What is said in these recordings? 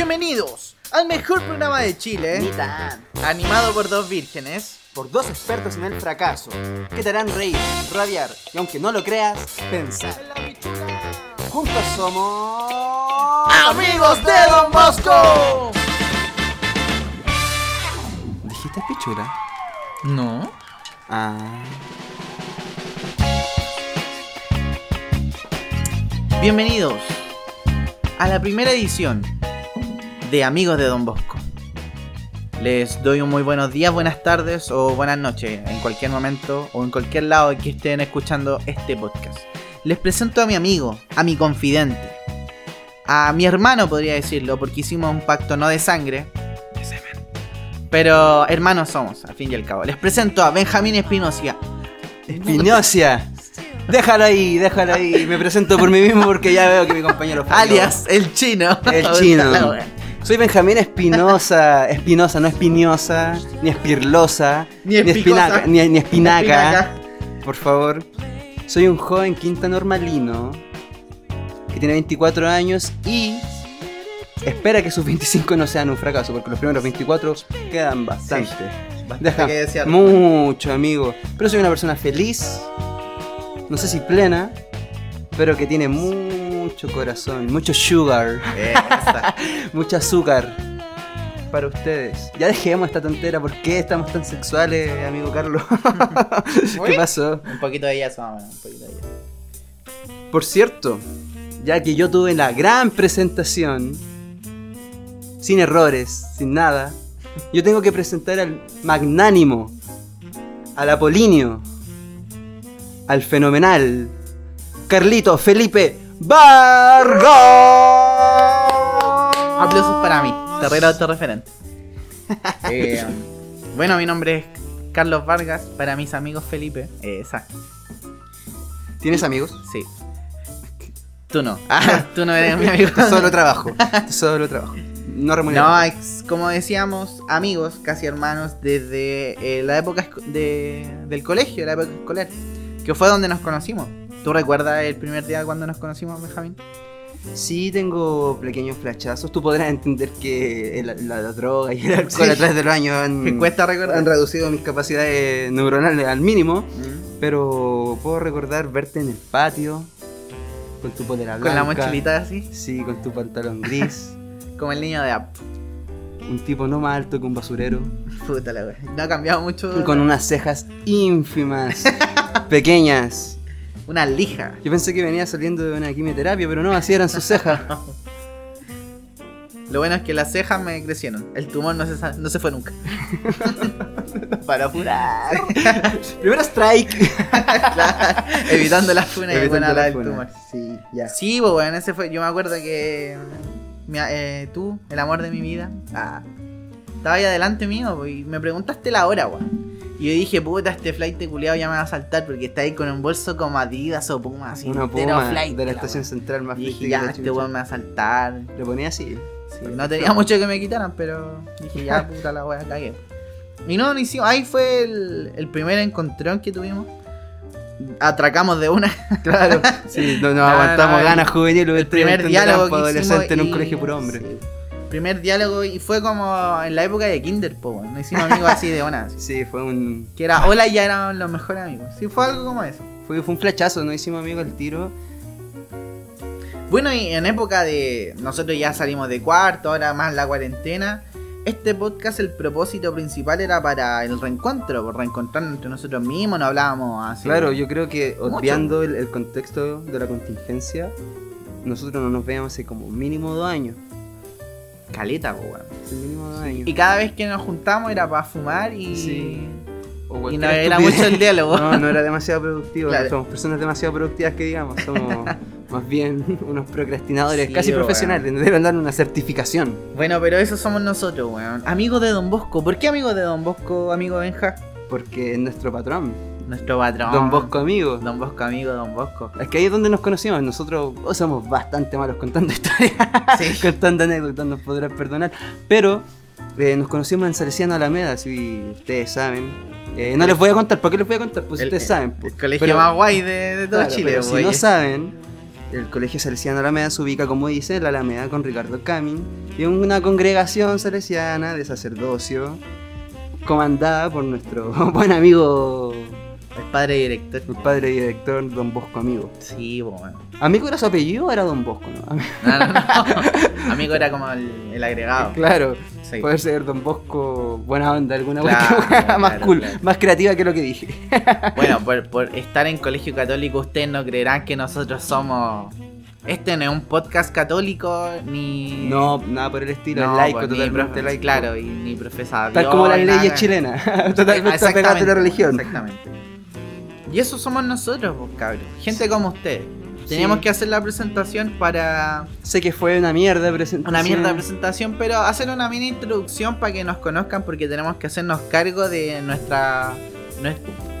Bienvenidos al mejor programa de Chile, Ni tan. animado por dos vírgenes. Por dos expertos en el fracaso, que te harán reír, rabiar y aunque no lo creas, pensar. Juntos somos... ¡Amigos de Don Bosco! ¿Dijiste pichura? No. Ah. Bienvenidos a la primera edición de Amigos de Don Bosco. Les doy un muy buenos días, buenas tardes o buenas noches en cualquier momento o en cualquier lado que estén escuchando este podcast. Les presento a mi amigo, a mi confidente, a mi hermano podría decirlo, porque hicimos un pacto no de sangre, de semen. Pero hermanos somos, al fin y al cabo. Les presento a Benjamín Espinosa. Espinocia. Déjalo ahí, déjalo ahí. Me presento por mí mismo porque ya veo que mi compañero falló. Alias el chino. El chino. Soy Benjamín Espinosa, Espinosa, no espinosa, ni espirlosa, Ni espicosa. espinaca, ni, ni espinaca. Espinaca. Por favor. Soy un joven quinta normalino que tiene 24 años y espera que sus 25 no sean un fracaso, porque los primeros 24 quedan bastante. Deja que desear. mucho, amigo. Pero soy una persona feliz, no sé si plena, pero que tiene mucho corazón, mucho sugar. Esa. Mucho azúcar para ustedes. Ya dejemos esta tontera. ¿Por qué estamos tan sexuales, amigo Carlos? ¿Qué pasó? Un poquito de o menos, un poquito de. Por cierto, ya que yo tuve la gran presentación, sin errores, sin nada, yo tengo que presentar al magnánimo, al apolíneo, al fenomenal, Carlito Felipe Vargas. Aplausos para mí, terreno autorreferente. Eh, bueno, mi nombre es Carlos Vargas, para mis amigos Felipe. Eh, exacto, ¿Tienes amigos? sí. Tú no. Ah, tú no eres mi amigo. Solo trabajo. Solo trabajo. No remunerado. No, como decíamos, amigos, casi hermanos, desde eh, la época de- del colegio, la época escolar, que fue donde nos conocimos. ¿Tú recuerdas el primer día cuando nos conocimos, Benjamín? Sí, tengo pequeños flashazos. Tú podrás entender que el- la, droga y el alcohol Sí. a través de los años han, Me cuesta han reducido mis capacidades neuronales al mínimo. Pero puedo recordar verte en el patio con tu polera Con blanca. la mochilita así, Sí, con tu pantalón gris. como el niño de App. un tipo no más alto que un basurero. Puta la wea. No ha cambiado mucho. Y con unas cejas ínfimas, pequeñas. Una lija. Yo pensé que venía saliendo de una quimioterapia, pero no, así eran sus cejas. Lo bueno es que las cejas me crecieron. El tumor no se, sa- no se fue nunca. Para apurar. Primero strike. Evitando las funas y buena la del tumor. Sí, ya. Sí, pues bueno, ese fue. Yo me acuerdo que. mi- eh, tú, el amor de mi vida. Ah, estaba ahí adelante mío pues, y me preguntaste la hora, weón. Y yo dije, puta, este flight de culiado ya me va a saltar porque está ahí con un bolso como Adidas o Puma así. Una puma flight, de la la estación central más Y dije, ya, este weón me va a saltar. Lo ponía así. Sí, no tenía mucho que me quitaran, pero dije, ya, puta la wea, cagué. Y no, no hicimos. Ahí fue el, el primer encontrón que tuvimos. Atracamos de una. Claro. Sí, no, nos No, aguantamos no, el- ganas juveniles. El primer diálogo que adolescente hicimos en un colegio puro hombre. sí. Primer diálogo y fue como en la época de Kinder, po. Nos hicimos amigos así de una. Sí, fue un. Que era hola y ya eran los mejores amigos. Sí, fue algo como eso. Fue, fue un flechazo, no hicimos amigos al tiro. Bueno, y en época de. Nosotros ya salimos de cuarto, ahora más la cuarentena. Este podcast, el propósito principal era para el reencuentro, por reencontrarnos entre nosotros mismos, no hablábamos así. Claro, yo creo que obviando el, el contexto de la contingencia, nosotros no nos veíamos hace como mínimo dos años. Caleta, po, weón. Años. Y cada vez que nos juntamos era para fumar y. Sí. O Y no era estupidez. mucho el diálogo. No, no era demasiado productivo. Claro. no somos personas demasiado productivas que digamos. Somos más bien unos procrastinadores Sí, casi profesionales. Nos deben dar una certificación. Bueno, pero eso somos nosotros, weón. Amigos de Don Bosco. ¿Por qué amigos de Don Bosco, amigo Benja? Porque es nuestro patrón. Nuestro patrón. Don Bosco amigo. Don Bosco, amigo, Don Bosco. Es que ahí es donde nos conocimos. Nosotros oh, somos bastante malos contando historias, Sí. contando anécdotas, nos podrán perdonar. Pero eh, nos conocimos en Salesiano Alameda, si ustedes saben. Eh, no les voy a contar, ¿por qué les voy a contar? Pues El- ustedes saben. pues. El colegio Pero- más guay de, de todo claro, Chile, pero si güey. no saben, El Colegio Salesiano Alameda se ubica, como dice, en la Alameda con Ricardo Camin. Y es una congregación salesiana de sacerdocio comandada por nuestro buen amigo, El padre director. el padre director Don Bosco Amigo. Sí, weón. ¿Amigo era su apellido o era Don Bosco? No? No, no, no. Amigo era como el, el agregado. Claro, Sí. puede ser Don Bosco buena onda, alguna Claro, más claro, cool, más creativa que lo que dije. Bueno, por, por estar en colegio católico, ustedes no creerán que nosotros somos. Este no es un podcast católico, ni. No, nada por el estilo, no, es laico, pues, ni totalmente laico. Claro, y ni profesa. Tal Dios, como las leyes nada. chilenas, totalmente a la religión. Exactamente. Y eso somos nosotros, pues, cabros. Gente como ustedes. Teníamos Sí. que hacer la presentación para. Sé que fue una mierda presentación. Una mierda de presentación, pero hacer una mini introducción para que nos conozcan, porque tenemos que hacernos cargo de nuestra. nuestra-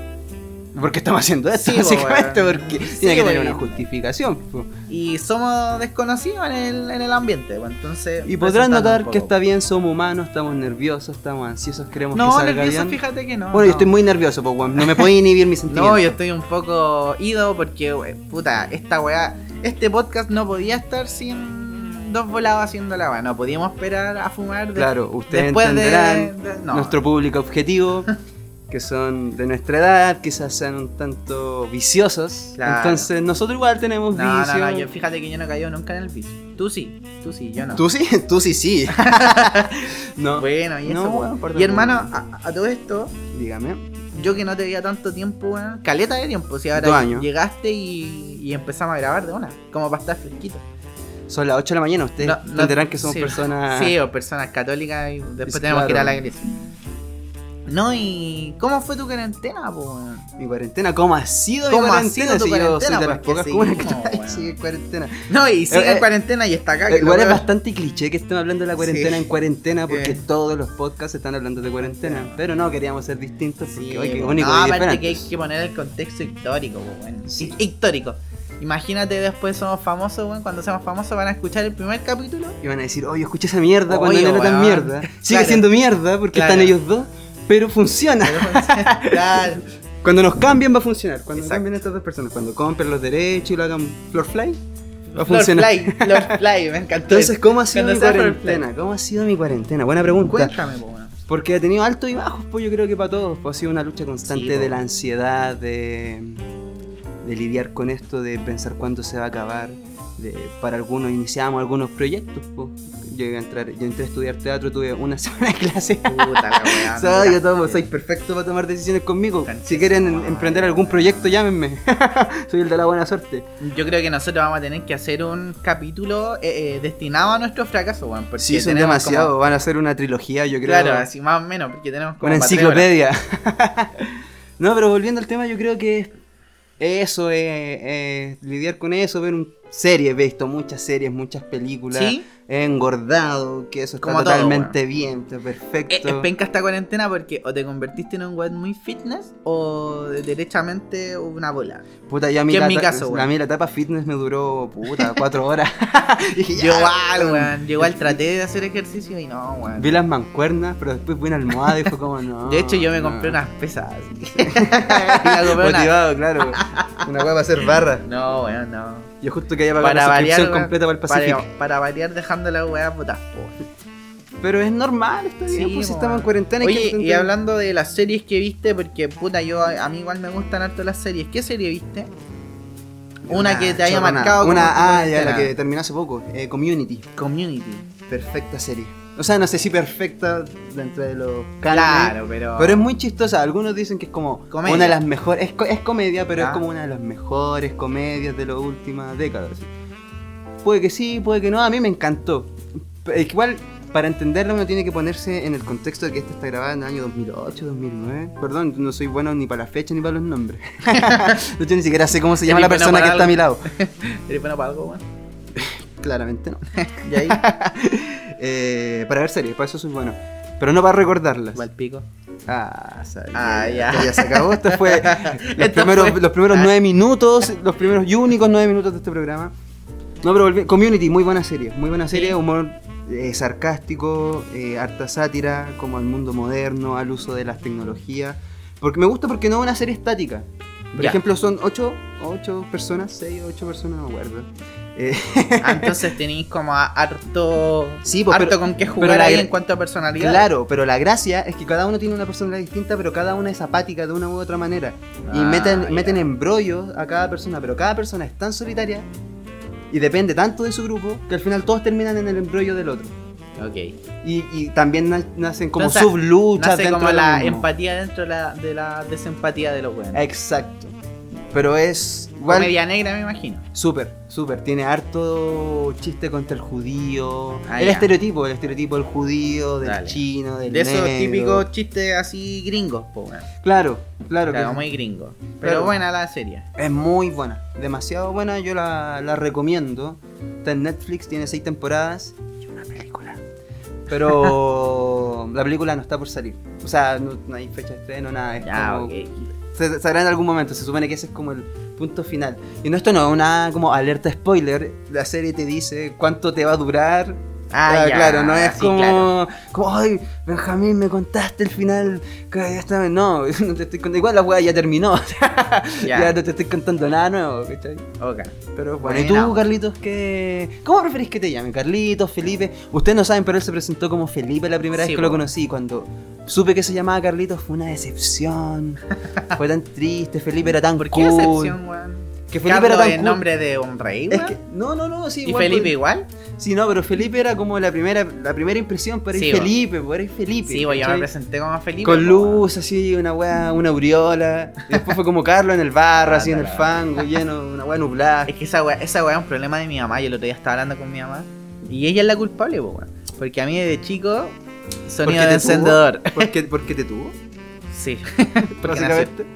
¿Por qué estamos haciendo esto? Sí, básicamente, porque Sí, tiene que tener una justificación. po. Y somos desconocidos en el, en el ambiente, entonces. Y podrán notar que está bien, somos humanos, estamos nerviosos, estamos ansiosos, queremos que No, salga nervioso, bien. fíjate que no. Bueno, yo no. estoy muy nervioso, weón. No me puedo inhibir mis sentimientos. No, yo estoy un poco ido porque, we- puta, esta weá, este podcast no podía estar sin dos volados haciendo la weá. No podíamos esperar a fumar. de- Claro, ustedes después de- entenderán de- no. nuestro público objetivo, que son de nuestra edad, quizás sean un tanto viciosos. Claro. Entonces, nosotros igual tenemos No, vicio. no, no, yo, fíjate que yo no he caído nunca en el vicio. Tú sí, tú sí, yo no. ¿Tú sí? Tú sí, sí. no, Bueno, y eso. No, perdón, y hermano, a, a todo esto, dígame. yo que no te veía tanto tiempo, caleta de tiempo, si ahora años. llegaste y, y empezamos a grabar de una, como para estar fresquito. Son las 8 de la mañana, ustedes No, no- entenderán que somos sí, personas... Sí, o personas católicas y después Es tenemos que ir a la iglesia. No, y ¿cómo fue tu cuarentena, po? weón? Mi cuarentena, ¿cómo ha sido ¿Cómo mi ha cuarentena? sido tu si yo soy de las pocas que seguimos, weón. sigue en cuarentena. No, y sigue Eh, en eh, cuarentena y está acá. Eh, que Igual es veo- bastante cliché que estén hablando de la cuarentena Sí. en cuarentena porque Eh. todos los podcasts están hablando de cuarentena. Pero no, queríamos ser distintos porque Sí, hoy que po. único no, aparte que hay que poner el contexto histórico, po, weón. Sí. Histórico. Imagínate después somos famosos, weón. Cuando seamos famosos van a escuchar el primer capítulo. Y van a decir, oye, escuché esa mierda cuando no era tan mierda. Sigue Claro. siendo mierda porque Claro. están ellos dos, pero funciona. Claro. Cuando nos cambien va a funcionar. Cuando Exacto. cambien estas dos personas, cuando compren los derechos y lo hagan Floorfly, va a funcionar. Fly, Flor Fly, me encantó. Entonces, ¿cómo ha sido Cuando mi cuarentena? ¿Cómo ha sido mi cuarentena? Buena pregunta. Cuéntame, po, weón. Porque ha tenido altos y bajos, pues yo creo que para todos. Pues, ha sido una lucha constante Sí, po. de la ansiedad, de, de lidiar con esto, de pensar cuándo se va a acabar. De, para algunos iniciamos algunos proyectos. Pues. Yo, iba a entrar, yo entré a estudiar teatro, tuve una semana de clase. Puta la weá. me soy, yo tomo- soy perfecto para tomar decisiones conmigo. Si quieren en- madre. emprender algún proyecto, llámenme. soy el de la buena suerte. Yo creo que nosotros vamos a tener que hacer un capítulo eh, eh, destinado a nuestro fracaso, weón. porque Sí, son demasiado. como- Van a hacer una trilogía, yo creo. Claro, así más o menos, porque tenemos como Una enciclopedia. no, pero volviendo al tema, yo creo que es eso, es, es lidiar con eso, ver un series, he visto muchas series, muchas películas, ¿Sí? Engordado, que eso está Como todo, totalmente bien, está perfecto. Es penca esta cuarentena porque o te convertiste en un weón muy fitness o de- derechamente una bola. Puta, ya a mí, la, mi caso, a weón. mí la etapa fitness me duró, puta, cuatro horas. Dije, ya, Yo igual, weón. Yo igual traté de hacer ejercicio y no, weón. Vi las mancuernas, pero después vi una almohada y fue como, no. De hecho, yo me no. compré unas pesas. así. Y la compré una- Motivado, claro. Una hueá para hacer barra. No, weón, no. Yo justo quería pagar Para la variar, completa para el Pacific. para, para variar dejando la weá putas, po. Pero es normal, está bien, Sí, pues si estamos en cuarentena. que Oye, y hablando de las series que viste, porque puta, yo a mí igual me gustan harto las series. ¿Qué serie viste? Una que te haya marcado Una, ah, ya, la que terminó hace poco. eh, Community. Community. Perfecta serie. O sea, no sé si perfecta dentro de los cánones. Claro, pero. Pero es muy chistosa. Algunos dicen que es como Comedia. una de las mejores. Es, co- es comedia, pero Ah. es como una de las mejores comedias de las últimas décadas. Puede que sí, puede que no. A mí me encantó. Igual, para entenderla, uno tiene que ponerse en el contexto de que esta está grabada en el año 2008, 2009. Perdón, no soy bueno ni para la fecha ni para los nombres. de hecho, ni siquiera sé cómo se llama la persona bueno que está a mi lado. ¿Eres bueno para algo, weón? Claramente no. Y ahí, Eh, para ver series, para eso soy bueno. Pero no para recordarlas. igual pico. Ah, sabía. Ah, ya. Esto se acabó. Esto fue los, Esto primeros, fue- los primeros Ah. nueve minutos, los primeros y únicos nueve minutos de este programa. No, pero volví- Community, muy buena serie. Muy buena serie, Sí. humor eh, sarcástico, eh, harta sátira, como al mundo moderno, al uso de las tecnologías. Porque me gusta porque no es una serie estática. Por Ya. ejemplo, son ocho, ocho personas, seis o ocho personas, no me acuerdo. Eh, Ah, entonces tenéis como harto, Sí, pues, harto pero- con qué jugar ahí en cuanto a personalidad. Claro, pero la gracia es que cada uno tiene una personalidad distinta, pero cada una es apática de una u otra manera. Y Ah, meten, meten embrollos a cada persona, pero cada persona es tan solitaria y depende tanto de su grupo que al final todos terminan en el embrollo del otro. Ok. Y, y también na- nacen como Entonces, subluchas Nace dentro como de la mismo. empatía dentro de la, de la desempatía de los buenos. Exacto. Pero es igual Comedia negra, me imagino. súper, súper. Tiene harto chiste contra el judío. Ah, el ya. estereotipo, el estereotipo del judío, del Dale. chino, del De esos típicos chistes así gringos, po. Claro, claro. Claro, que- muy gringos. Pero buena la serie. Es muy buena, demasiado buena, yo la, la recomiendo. Está en Netflix, tiene seis temporadas y una película. Pero la película no está por salir. O sea, no, no hay fecha de estreno, nada. Ya, como- ok. Se, hará en algún momento, se supone que ese es como el punto final. Y no, esto no es una como alerta spoiler, la serie te dice cuánto te va a durar. Ah, ya, claro, no es sí, como, claro. como, ay, Benjamín, me contaste el final, que ya está, no, no te estoy contando, igual la weá ya terminó, Ya. ya no te estoy contando nada nuevo, ¿cachai? Ok. Pero bueno, ¿y tú, Carlitos, qué? ¿Cómo preferís que te llamen? ¿Carlitos, Felipe? Ustedes no saben, pero él se presentó como Felipe la primera Sí, vez que lo conocí. Cuando supe que se llamaba Carlitos fue una decepción. fue tan triste, Felipe era tan ¿Por qué cool. excepción, weón? Que Felipe Carlos era tan cool. nombre de un rey, Es weón. que, no, no, no, sí. ¿Y igual, Felipe igual? Sí, no, pero Felipe era como la primera, la primera impresión, pero Sí. Felipe, pues eres Felipe. Sí, pues yo me presenté como Felipe. Con luz, así, una weá, una aureola. Y después fue como Carlos en el barro, así en el Ándala. fango, lleno, una weá nublada. Es que esa weá, esa weá es un problema de mi mamá. Yo el otro día estaba hablando con mi mamá. Y ella es la culpable, po, weón. Porque a mí de chico, sonido de encendedor. ¿Por qué, por qué te tuvo? Sí. Básicamente.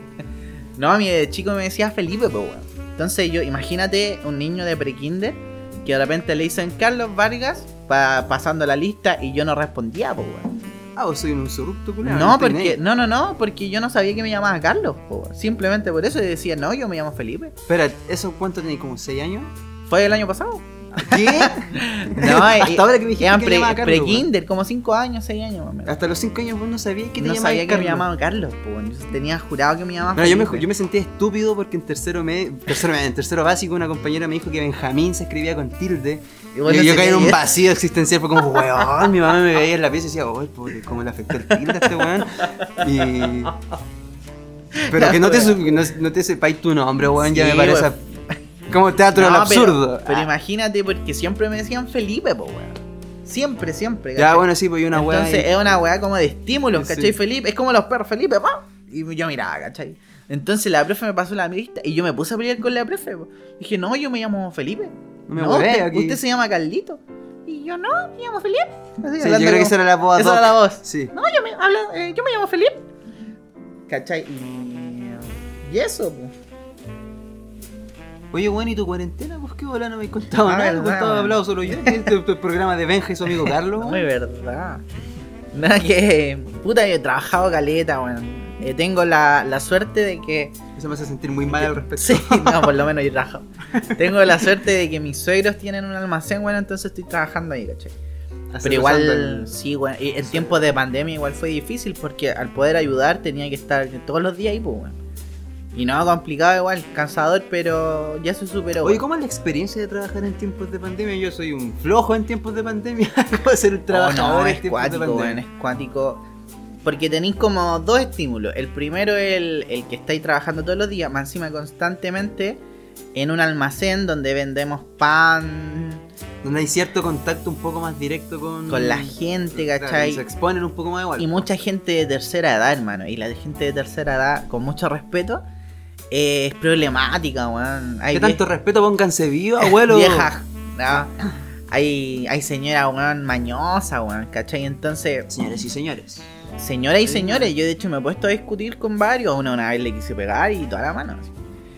No, a mí de chico me decía Felipe, pues, weón. Entonces yo, imagínate un niño de prekinder que de repente le dicen Carlos Vargas pa- pasando la lista y yo no respondía, pues, weón. Ah, vos soy un insurrupto, culiao, No, estoy porque, no, no, no, porque yo no sabía que me llamaba Carlos, po. Simplemente por eso decía, no, yo me llamo Felipe. Espera, ¿eso cuánto tenéis? ¿Como 6 años? Fue el año pasado. ¿Qué? No, Hasta eh, ahora que me dijiste que pre, Carlos, pre-kinder, como 5 años, 6 años menos. Hasta los 5 años vos no sabías que te no sabía que me llamaba Carlos. Yo tenía jurado que me llamaba No, yo, me, Felipe. yo me sentía estúpido porque en tercero, me, tercero, en tercero básico una compañera me dijo que Benjamín se escribía con tilde. Y yo caí en un vacío existencial, fue como, weón, mi mamá me veía en la pieza y decía, uy, pobre, cómo le afectó el tilde a este weón. Y... Pero que no te, no, no te sepáis tu nombre, weón, ya me parece. Como teatro del No, absurdo. Pero, pero Ah. imagínate, porque siempre me decían Felipe, po, weón. Siempre, siempre. Ya, bueno, sí, pues y una weá. Entonces ahí. es una weá como de estímulos, Sí. ¿cachai? Felipe, es como los perros, Felipe, pa. Y yo miraba, ¿cachai? Entonces la profe me pasó la lista y yo me puse a pelear con la profe. po. Dije, no, yo me llamo Felipe. Me no, usted, aquí. usted se llama Carlito. Y yo, no, me llamo Felipe. Así, Sí, yo creo que esa era la voz. esa era la voz. Sí. No, yo me, habla, eh, yo me llamo Felipe. ¿Cachai? Y, y eso, po. Oye, bueno, ¿y tu cuarentena? Pues qué bola, no me has contado Ah, nada, verdad, estaba weón. hablado solo yo. Este es el programa de Benja y su amigo Carlos. Muy verdad. Nada que. Puta, yo he trabajado caleta, weón. Eh, tengo la, la suerte de que. Eso me hace sentir muy mal al respecto. Sí, no, por lo menos yo trabajo. Tengo la suerte de que mis suegros tienen un almacén, bueno, entonces estoy trabajando ahí, ¿cachai? Pero igual, el- sí, weón. y En tiempos de pandemia igual fue difícil porque al poder ayudar tenía que estar todos los días ahí, pues, weón. Y no, complicado igual, cansador, pero ya se superó. Oye. ¿cómo es la experiencia de trabajar en tiempos de pandemia? Yo soy un flojo en tiempos de pandemia. ¿Cómo ser un Oh, trabajador no, en es tiempos de cuático, pandemia? weón, es cuático. Porque tenéis como dos estímulos. El primero es el, el que estáis trabajando todos los días, más encima constantemente, en un almacén donde vendemos pan Donde hay cierto contacto un poco más directo con, con la gente, ¿cachai? y se exponen un poco más igual. Y mucha gente de tercera edad, hermano. Y la gente de tercera edad, con mucho respeto, eh, es problemática, weón. Hay ¿Qué tanto respeto? Pónganse vivo, abuelo. viejas, ¿no? Hay, hay señora, weón, mañosa, weón, ¿cachai? Entonces, Señores y señores. Señoras y señores, yo de hecho me he puesto a discutir con varios. Una, una vez le quise pegar y toda la mano.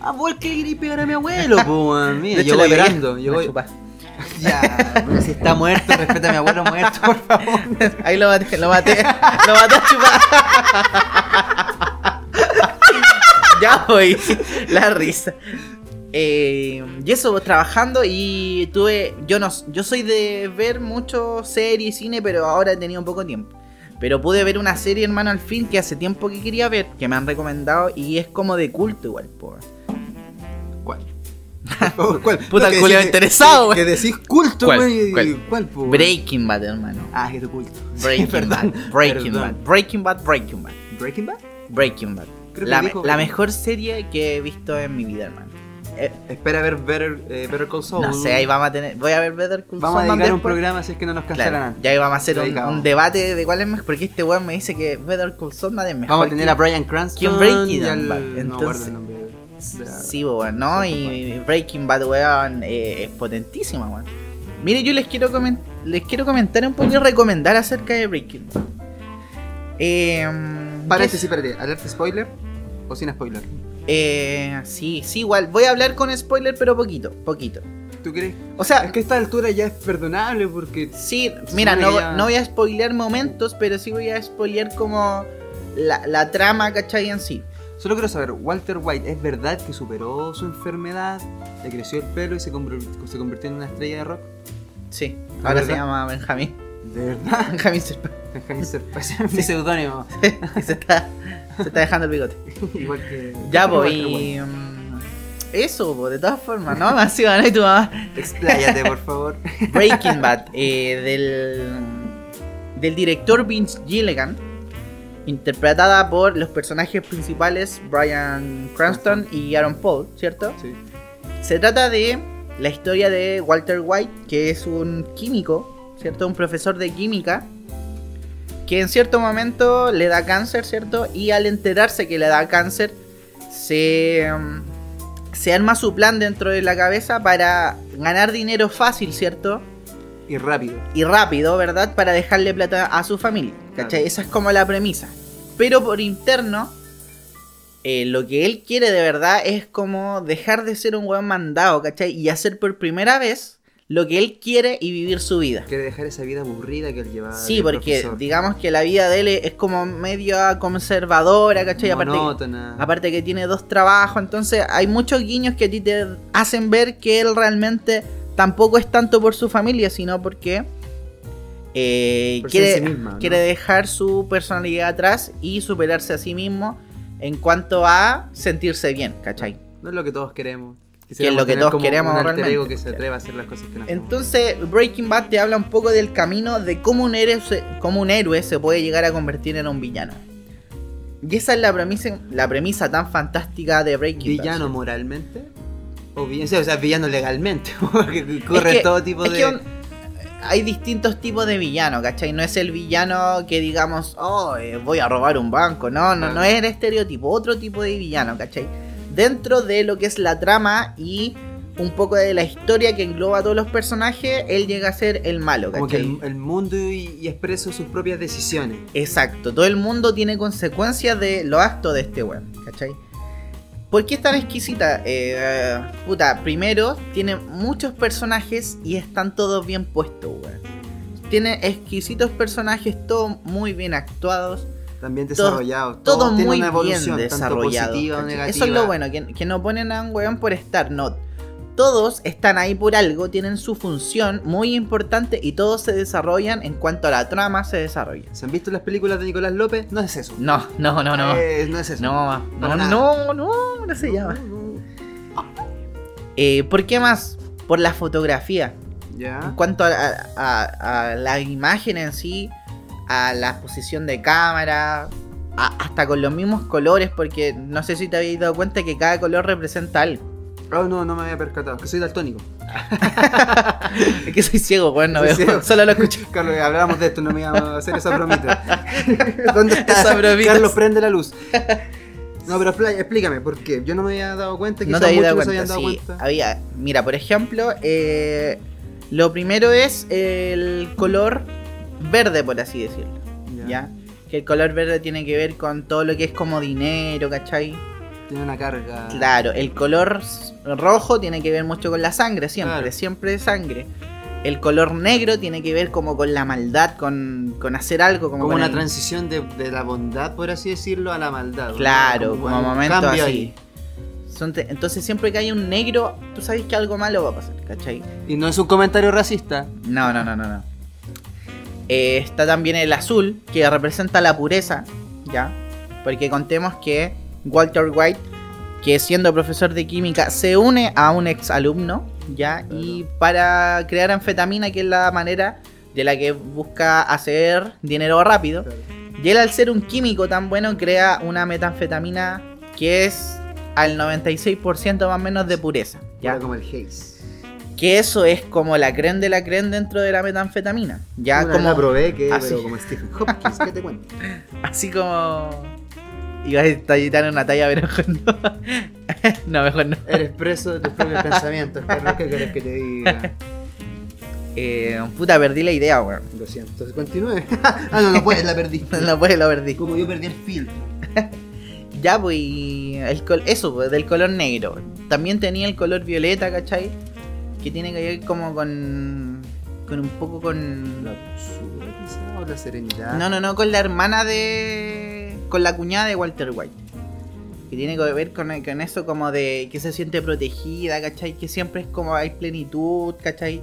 Ah, vos que le quería pegar a mi abuelo, weón. Mira, yo voy llorando. Yo voy... Ya, pero si está muerto, respeta a mi abuelo muerto, por favor. Ahí lo maté, lo maté, lo maté a chupar. ya voy, la risa. Eh, y eso, trabajando y tuve, yo no, yo soy de ver mucho serie y cine, pero ahora he tenido un poco tiempo. Pero pude ver una serie, hermano, al fin que hace tiempo que quería ver, que me han recomendado y es como de culto igual, po. ¿Cuál? ¿Cuál? Puta, No, el interesado, Que, que decís culto, ¿Cuál? güey. ¿Cuál? ¿Cuál, po? Breaking Bad, hermano. Ah, que tu culto. Breaking Bad. Breaking. Bad. Breaking Bad, Breaking Bad. ¿Breaking Bad? Breaking Bad. Creo que La, me- dijo- la mejor serie que he visto en mi vida, hermano. Eh, Espera ver Better, eh, Better Call Saul. no sé, ahí vamos a tener. Voy a ver Better Call Vamos a Saul dedicar un programa si es que no nos cancelan Claro, ya ahí vamos a hacer un, debate de cuál es mejor. Porque este weón me dice que Better Call Saul no es mejor. Vamos a tener que- a Brian Cranston Breaking. Bad. no Entonces- la- Sí, weón, ¿no? Y Breaking Bad, weón, eh, es potentísima, weón. Mire, yo les quiero, comen- les quiero comentar un poco y recomendar acerca de Breaking Bad. Eh, Paréntesis, espérate. ¿Alerta spoiler o sin spoiler? eh, sí, sí, igual. Voy a hablar con spoiler, pero poquito, poquito. ¿Tú crees? O sea, Es que a esta altura ya es perdonable porque... sí, mira, no, ya- no voy a spoilear momentos, pero sí voy a spoilear como la, la trama, ¿cachai? En sí. Solo quiero saber, Walter White, ¿es verdad que superó su enfermedad, le creció el pelo y se, conver- se convirtió en una estrella de rock? Sí, ¿La ahora se llama Benjamín. ¿De verdad? Benjamín Serpa. Benjamin Serpa, es mi seudónimo. se, está, se está dejando el bigote. Igual que... Ya, pues, y. mm, Eso, po, de todas formas, ¿no? Así van y tu mamá. Expláyate, por favor. Breaking Bad, eh, del. Del director Vince Gilligan, interpretada por los personajes principales Brian Cranston y Aaron Paul, ¿cierto? Sí. Se trata de la historia de Walter White, que es un químico, ¿cierto? Un profesor de química, que en cierto momento le da cáncer, ¿cierto? Y al enterarse que le da cáncer, se, mm, se arma su plan dentro de la cabeza para ganar dinero fácil, ¿cierto? Y rápido. Y rápido, ¿verdad? Para dejarle plata a su familia. ¿Cachai? Claro. Esa es como la premisa. Pero por interno, eh, lo que él quiere de verdad es como dejar de ser un weón mandado, ¿cachai? Y hacer por primera vez lo que él quiere y vivir su vida. Quiere dejar esa vida aburrida que él llevaba. Sí, porque profesor. digamos que la vida de él es como medio conservadora, ¿cachai? Aparte, que tiene dos trabajos, entonces hay muchos guiños que a ti te hacen ver que él realmente tampoco es tanto por su familia, sino porque eh, Por quiere, sí misma, ¿no? quiere dejar su personalidad atrás y superarse a sí mismo en cuanto a sentirse bien, ¿cachai? No es lo que todos queremos. Que es lo que todos queremos un realmente. ego que se atreva a hacer las cosas que no. Entonces, Breaking Bad te habla un poco del camino de cómo un héroe se, cómo un héroe se puede llegar a convertir en un villano. Y esa es la premisa, la premisa tan fantástica de Breaking Bad. ¿Villano moralmente? O, vi- o sea, villano legalmente. Porque Es corre que- todo tipo es de. que un- hay distintos tipos de villano, ¿cachai? No es el villano que digamos, oh, eh, voy a robar un banco. No, no, no es el estereotipo, otro tipo de villano, ¿cachai? Dentro de lo que es la trama y un poco de la historia que engloba a todos los personajes, él llega a ser el malo, Como que ¿cachai? el, el mundo y, y expreso sus propias decisiones. Exacto, todo el mundo tiene consecuencias de los actos de este weón, ¿cachai? ¿Por qué es tan exquisita? Eh, puta, primero, tiene muchos personajes y están todos bien puestos, weón. Tiene exquisitos personajes, todos muy bien actuados, También Todo- desarrollados. todo Todos tienen muy una bien evolución, tanto desarrollado. positiva negativa. Eso es lo bueno, que, que no ponen a un weón por estar, no. Todos están ahí por algo, tienen su función muy importante y todos se desarrollan en cuanto a la trama se desarrolla. ¿Se han visto las películas de Nicolás López? No es eso. No, no, no, no. Eh, no es eso. No, no, no, no, no se llama. Eh, ¿Por qué más? Por la fotografía. En Ya. cuanto a, a- a la imagen en sí, a la posición de cámara, a- hasta con los mismos colores, porque no sé si te habéis dado cuenta que cada color representa algo. Oh, no, no me había percatado. Que soy daltónico. Es que soy ciego, weón, no Soy veo, ciego. solo lo escucho. Carlos, hablábamos de esto, no me íbamos a hacer esa bromita. ¿Dónde está? Esa bromita. Carlos, prende la luz. No, pero expl- explícame, ¿por qué? Yo no me había dado cuenta, No quizás te muchos dado no cuenta, habían dado sí. cuenta. Había, mira, por ejemplo, eh, lo primero es el color verde, por así decirlo. ¿ya? Que el color verde tiene que ver con todo lo que es como dinero, ¿cachai? Tiene una carga. Claro, el color rojo tiene que ver mucho con la sangre, siempre, Claro. siempre de sangre. El color negro tiene que ver como con la maldad, con, con hacer algo, como, Como una el- transición de, de la bondad, por así decirlo, a la maldad. ¿no? Claro, como, un momentos así. ahí. Entonces siempre que hay un negro, tú sabes que algo malo va a pasar, ¿cachai? Y no es un comentario racista. No, no, no, no, no. Eh, está también el azul, que representa la pureza, ¿ya? Porque contemos que Walter White, que siendo profesor de química, se une a un ex alumno, ¿ya? Y para crear anfetamina, que es la manera de la que busca hacer dinero rápido. Y él al ser un químico tan bueno crea una metanfetamina que es al 96% más o menos de pureza. ¿ya? Como el Haze. Que eso es como la creen de la creen dentro de la metanfetamina. Ya Una como la probé, que así. pero como Stephen Hopkins, ¿qué te cuento? así como ibas a tallar una talla pero mejor no. no, mejor no. Eres preso de tus propios pensamientos, Carlos, ¿qué querés que te diga? Eh, puta, perdí la idea, weón. Lo siento, continúe. ah, no, no puedes, la perdí. No puedes, lo perdí. Como yo perdí el filtro. Ya, pues, y el col- eso, pues, del color negro. También tenía el color violeta, ¿cachai? Que tiene que ver como con. con un poco con. La quizá, o la serenidad. No, no, no, con la hermana de. con la cuñada de Walter White. Que tiene que ver con, con eso como de que se siente protegida, ¿cachai? Que siempre es como hay plenitud, ¿cachai?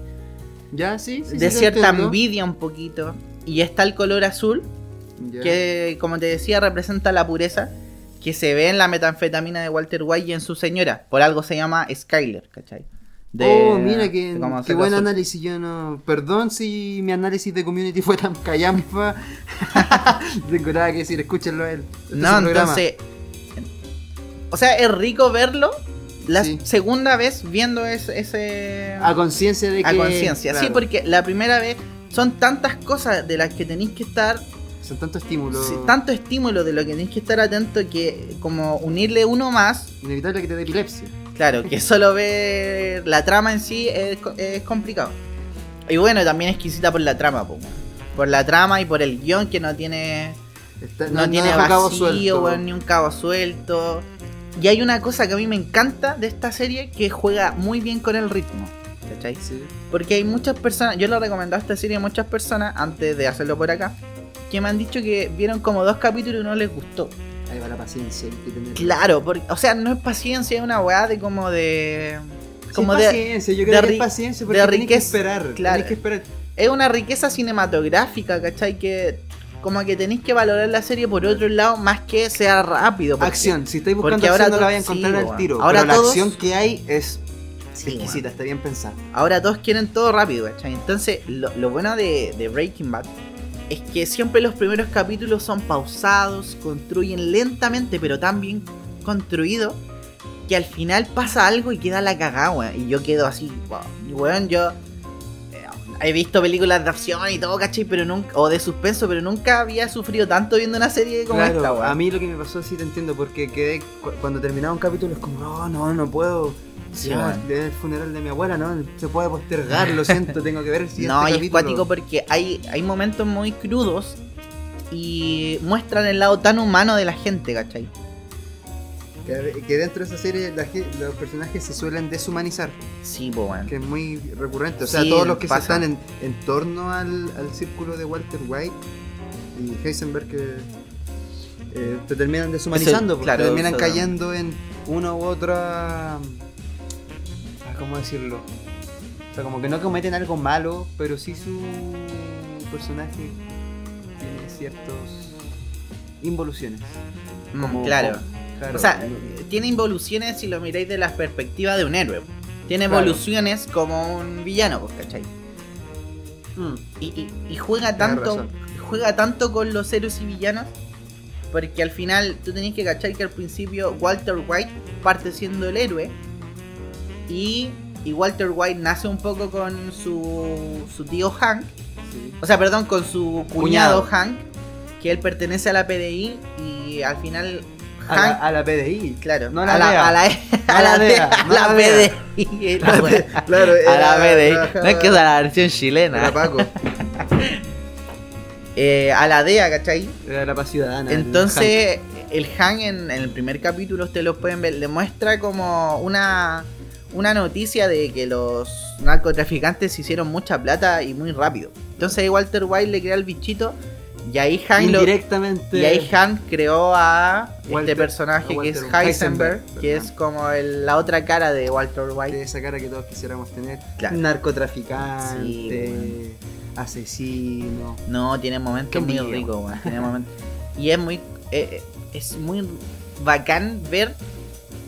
¿Ya? Sí, sí. de sí, cierta envidia un poquito. Y está el color azul, Ya. que como te decía representa la pureza que se ve en la metanfetamina de Walter White y en su señora. Por algo se llama Skyler, ¿cachai? De- oh, mira qué hacerlo buen análisis. Yo no. Perdón si mi análisis de community fue tan callampa. Tengo nada que decir, escúchenlo a él. Este es No, entonces. O sea, es rico verlo la Sí. segunda vez viendo ese. ese A conciencia de que. a conciencia. Sí, porque la primera vez son tantas cosas de las que tenéis que estar. Son tantos estímulos. sí, tanto estímulo de lo que tenéis que estar atento que, como unirle uno más. Inevitable que te dé epilepsia. Claro, que solo ver la trama en sí es, es complicado. Y bueno, también exquisita por la trama, po, por la trama y por el guion que no tiene Está- no, tiene vacío, weón, ni un cabo suelto. Y hay una cosa que a mí me encanta de esta serie que juega muy bien con el ritmo. ¿Cachai? Sí. Porque hay muchas personas, yo le he recomendado esta serie a muchas personas antes de hacerlo por acá, que me han dicho que vieron como dos capítulos y no les gustó. Ahí va la paciencia. hay que tener. Claro, porque, o sea, no es paciencia, es una weá de como de. Sí, Como es de. paciencia, yo de creo que es paciencia de porque tenés que riqueza, esperar. claro. Tenés que esperar. Es una riqueza cinematográfica, ¿cachai? Que como que tenéis que valorar la serie por otro lado más que sea rápido. porque- Acción, si estáis buscando acción ahora no la vais a encontrar sí, al tiro. Ahora pero la acción que hay es Sí, exquisita, está bien pensada. Ahora todos quieren todo rápido, ¿cachai? Entonces, lo, lo bueno de, de Breaking Bad es que siempre los primeros capítulos son pausados, construyen lentamente, pero tan bien construido que al final pasa algo y queda la cagada. Y yo quedo así, wow. Weón, yo eh, he visto películas de acción y todo, ¿cachai? Pero nunca, o de suspenso, pero nunca había sufrido tanto viendo una serie como Claro, esta, weón. a mí lo que me pasó sí te entiendo porque quedé cu- cuando terminaba un capítulo es como, no, no, no puedo. Sí, Ya, el funeral de mi abuela, no, se puede postergar, lo siento, tengo que ver el siguiente No, y es capítulo. cuático porque hay, hay momentos muy crudos y muestran el lado tan humano de la gente, ¿cachai? Que, que dentro de esa serie la los personajes se suelen deshumanizar, Sí, pues bueno. que es muy recurrente. O sea, Sí, todos los que se están en, en torno al, al círculo de Walter White y Heisenberg que eh, te terminan deshumanizando, Eso, claro, te terminan cayendo en una u otra... ¿Cómo decirlo? O sea, como que no cometen algo malo, pero sí su personaje tiene ciertas involuciones. Mm, Como- claro. Claro, O sea, tiene involuciones si lo miráis de la perspectiva de un héroe. Tiene Claro. evoluciones como un villano, pues, ¿cachai? Mm. Y, y- y juega tanto juega tanto con los héroes y villanos porque al final tú tenés que cachar que al principio Walter White parte siendo el héroe y, y Walter White nace un poco con su, su tío Hank, Sí. o sea, perdón, con su cuñado, Cuñado. Hank, que él pertenece a la PDI y al final A la, Hank, a la PDI. claro, no a la a la, a la, la DEA, a no. PDI, claro, a la PDI, no es que es la versión chilena, Era Paco. Eh, a la DEA, ¿cachai? Era la paz ciudadana. el Entonces, el Han en, en el primer capítulo, ustedes lo pueden ver, le muestra como una, una noticia de que los narcotraficantes hicieron mucha plata y muy rápido. Entonces ahí Walter White le crea el bichito y ahí. Han, lo- y ahí Han creó a Walter- este personaje a que es Heisenberg, Heisenberg, que es como el- la otra cara de Walter de White. esa cara que todos quisiéramos tener. Claro. Narcotraficante. Sí, asesino. No, tiene momentos muy ricos. Tiene momentos. Y es muy. eh, es muy bacán ver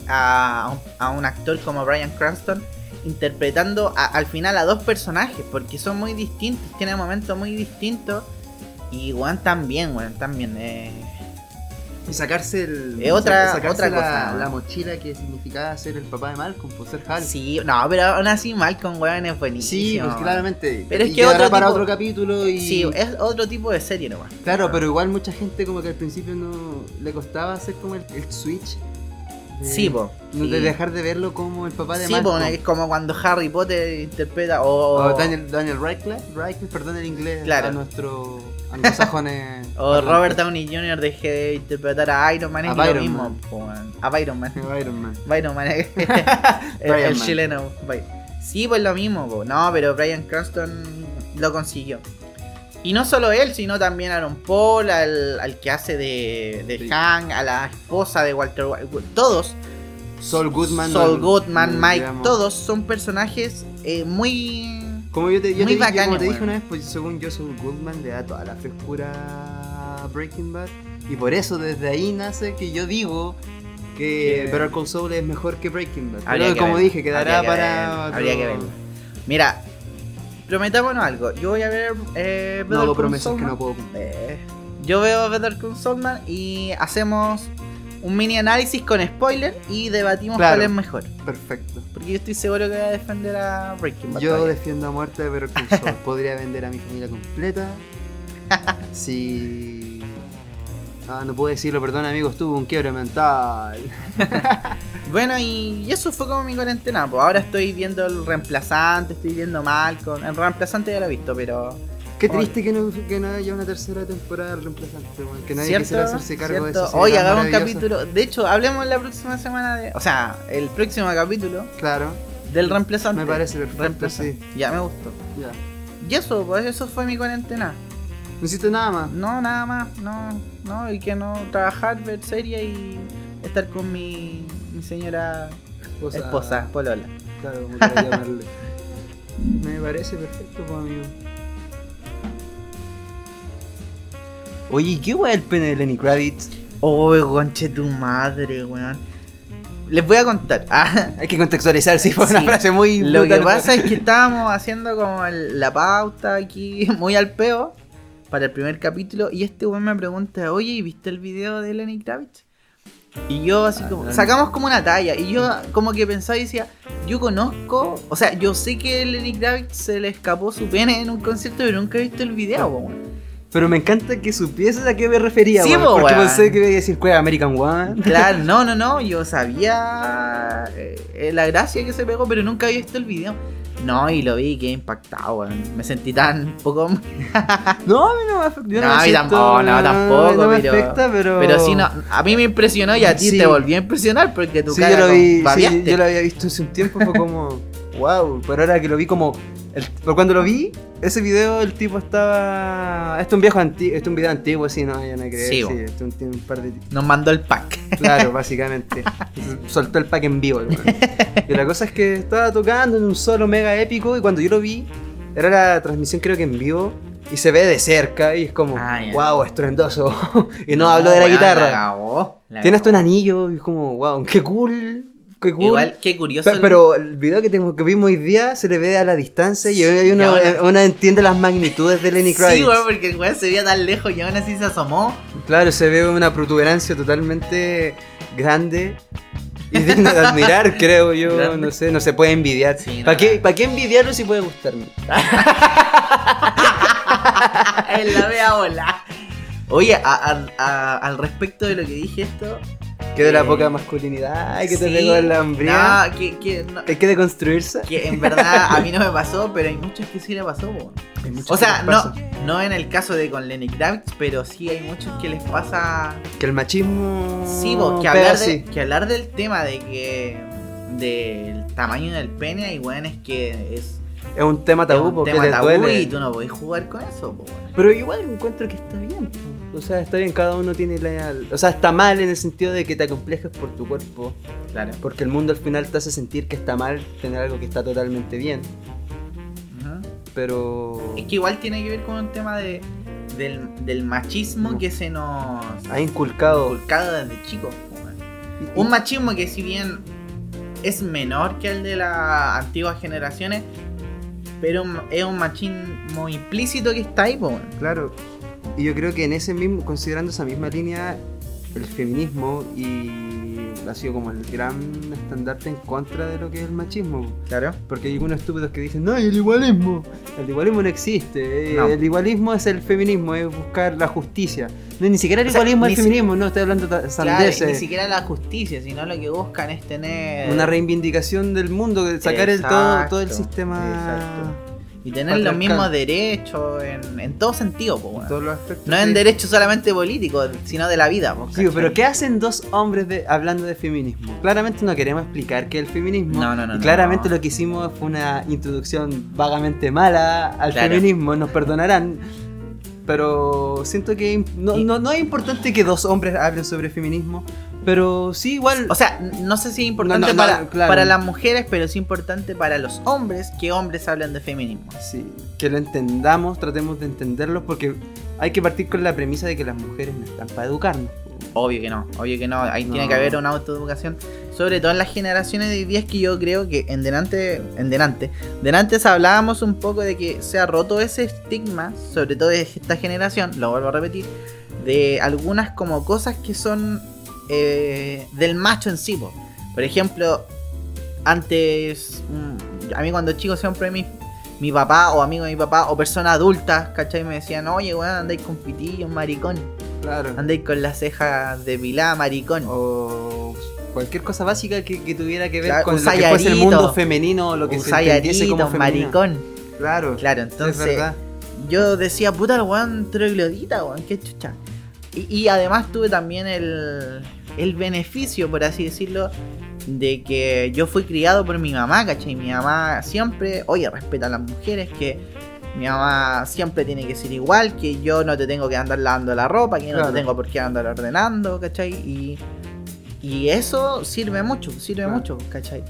a, un- a un actor como Brian Cranston interpretando a- al final a dos personajes, porque son muy distintos, tienen momentos muy distintos. Y weón también, weón, también. Eh, Y sacarse el. Otra- sacarse otra la, cosa, ¿no? la mochila que significaba ser el papá de Malcolm, por ser Hal. sí, no, pero aún así Malcolm, weón, es buenísimo. Sí, pues claramente. Pero es que otro para tipo- otro capítulo y. Sí, es otro tipo de serie nomás. Claro, pero igual mucha gente como que al principio no le costaba hacer como el, el switch. De- Sí, po. no sí. De dejar de verlo como el papá de Sí, Malcolm. es como cuando Harry Potter interpreta o, O Daniel, Daniel Radcliffe, Radcliffe, perdón el inglés, Claro. a nuestro anglosajones. o Robert Downey Jr. deje de interpretar a Iron Man, es A lo mismo. Man. po. A Byron Man. Iron Man. Byron Man, el, Brian el Man. chileno. Sí, pues lo mismo, po. no, pero Brian Cranston lo consiguió. Y no solo él, sino también Aaron Paul, al, al que hace de, de Sí. Hank, a la esposa de Walter White. Todos, Saul Goodman. No- Goodman, Mike, digamos. todos son personajes eh, muy... Como yo te, yo Muy te bacanes, como te dije una vez, pues según yo Saul Goodman le da toda la frescura a Breaking Bad. Y por eso desde ahí nace que yo digo que Que- Better Call Saul es mejor que Breaking Bad. Habría Pero que como dije, quedará habría que para. habría que verlo. Mira, prometámonos algo. Yo voy a ver eh, No hago promesas que no puedo cumplir. Eh, yo veo Better Call Saul y hacemos un mini análisis con spoiler y debatimos Claro. cuál es mejor. Perfecto. Porque yo estoy seguro que voy a defender a Breaking Bad. Yo todavía. defiendo a muerte Saul. Podría vender a mi familia completa. Si. Ah, no puedo decirlo, perdón amigos, tuve un quiebre mental. Bueno, y, eso fue como mi cuarentena. Pues ahora estoy viendo el reemplazante, estoy viendo Malcolm. El reemplazante ya lo he visto, pero. Qué triste que no, que no haya una tercera temporada del reemplazante. Que nadie ¿Cierto? quisiera hacerse cargo ¿Cierto? de eso. Hoy hagamos un capítulo. De hecho, hablemos la próxima semana de. O sea, el próximo capítulo Claro, del reemplazante. me parece perfecto, Reemplazante. sí. Ya me gustó. Ya. Y eso, pues eso fue mi cuarentena. No hiciste nada más. No, nada más, no, no, y que no trabajar, ver serie y estar con mi, mi señora Esposa. esposa, Polola. Claro, como llamarle. Me parece perfecto, pues, amigo. Oye, ¿y ¿qué weá el pene de Lenny Kravitz? Oh, conche tu madre, weón. Les voy a contar. Ah, Hay que contextualizar, sí, fue una frase muy. lo que pasa es que estábamos haciendo como el- la pauta aquí, muy al peo, para el primer capítulo, y este weón me pregunta, oye, ¿y viste el video de Lenny Kravitz? Y yo así Ah, como, sacamos como una talla, y yo como que pensaba y decía, yo conozco, o sea, yo sé que Lenny Kravitz se le escapó su pene en un concierto, pero nunca he visto el video, weón. Pero me encanta que supieses a qué me refería, Sí, weón, Porque weón. pensé que iba a decir, ¿cuál American One? Claro, no, no, no, yo sabía eh, la gracia que se pegó, pero nunca había visto el video. No, y lo vi y quedé impactado, weón. Me sentí tan poco. No, a mí no me afecta. yo No, a mí siento- tampoco, no, tampoco, No me pero- afecta, pero. Pero sí, no, a mí me impresionó y a ti Sí. te volvió a impresionar porque tu Sí, cara yo lo vi. Sí, yo lo había visto hace un tiempo, fue como. wow. Pero ahora que lo vi como. el- pero cuando lo vi, ese video, el tipo estaba. Esto es un viejo antiguo. Esto es un video antiguo, sí, no, ya no creo. Sí, Sí, esto tiene un par de. Nos mandó el pack. Claro, básicamente. Soltó el pack en vivo. Y la cosa es que estaba tocando en un solo mega épico y cuando yo lo vi, era la transmisión creo que en vivo y se ve de cerca y es como, Ah, wow, estruendoso. y no, hablo de la guitarra. cagó, la Tiene hasta un anillo y es como, wow, qué cool. Qué cool. Igual, qué curioso. Pe- el- pero el video que, tengo, que vimos hoy día se le ve a la distancia y hay una, ahora- una entiende las magnitudes de Lenny Kravitz. Sí, weón, porque el weón se veía tan lejos y aún así se asomó. Claro, se ve una protuberancia totalmente grande y digna de admirar, creo yo. Grande. No sé, no se puede envidiar. Sí, no, ¿Para qué, no. pa' qué envidiarlo si puede gustarme? en la vea hola. Oye, a- a- a- al respecto de lo que dije esto. Que de la poca masculinidad, que te sí, pegó la hambría. No, que, que, no- Hay que deconstruirse. que en verdad a mí no me pasó, pero hay muchos que sí le pasó. Hay O sea, no, no en el caso de con Lenny Kravitz, pero sí hay muchos que les pasa. Que el machismo. Sí, po, que, hablar de, que hablar del tema de que. del tamaño del pene, y bueno, es que es, Es un tema es tabú un porque tema le tabú duele. y tú no podés jugar con eso. po. Pero igual encuentro que está bien. O sea, está bien, cada uno tiene la. O sea, está mal en el sentido de que te acomplejes por tu cuerpo. Claro. Porque el mundo al final te hace sentir que está mal tener algo que está totalmente bien. Pero... Es que igual tiene que ver con un tema de, del, del machismo No. que se nos Ha inculcado... inculcado desde chicos. y- Un machismo que si bien es menor que el de las antiguas generaciones, pero es un machismo implícito que está ahí, po. Claro. Y yo creo que en ese mismo, considerando esa misma línea, el feminismo y ha sido como el gran estandarte en contra de lo que es el machismo. Claro. Porque hay algunos estúpidos que dicen, no, y el igualismo. El igualismo no existe. No. El igualismo es el feminismo, es buscar la justicia. No, ni siquiera el O igualismo es el si- feminismo, no, estoy hablando de Claro, sandeces. ni siquiera la justicia, sino lo que buscan es tener. Una reivindicación del mundo, sacar el todo, todo el sistema exacto. Y tener los mismos derechos en, en todo sentido, po, en weón. todos los aspectos. No en derechos solamente políticos, sino de la vida, po, Sí, pero ¿qué hacen dos hombres de, hablando de feminismo? Claramente no queremos explicar qué es el feminismo. No, no, no, y no. claramente lo que hicimos fue una introducción vagamente mala al Claro. feminismo, nos perdonarán. Pero siento que no, no, no es importante que dos hombres hablen sobre feminismo, pero sí igual... O sea, no sé si es importante No, no, no, para, claro. para las mujeres, pero sí importante para los hombres que hombres hablan de feminismo. Sí, que lo entendamos, tratemos de entenderlo, porque hay que partir con la premisa de que las mujeres no están para educarnos. Obvio que no, obvio que no. Ahí tiene que haber una autoeducación. Sobre todo en las generaciones de hoy día es que yo creo que en delante, en delante, delante hablábamos un poco de que se ha roto ese estigma, sobre todo de esta generación, lo vuelvo a repetir, de algunas como cosas que son eh, del macho en sí. po. Por ejemplo, antes, mm, a mí cuando chico siempre mi, mi papá o amigo de mi papá o personas adultas, ¿cachai? Me decían, oye, weón, andáis con pitillo, maricón. Claro. Andáis con las cejas depiladas, maricón. O cualquier cosa básica que, que tuviera que ver Claro, con lo que fuese el mundo femenino o lo que se como femenino. maricón. Claro, Claro, es entonces yo decía, puta el weón troglodita, weón, qué chucha. Y, y además tuve también el, el beneficio, por así decirlo, de que yo fui criado por mi mamá, ¿cachai? Mi mamá siempre, oye, respeta a las mujeres, que mi mamá siempre tiene que ser igual, que yo no te tengo que andar lavando la ropa, que yo no te tengo por qué andar ordenando, ¿cachai? Y, y eso sirve mucho, sirve Claro. mucho, ¿cachai?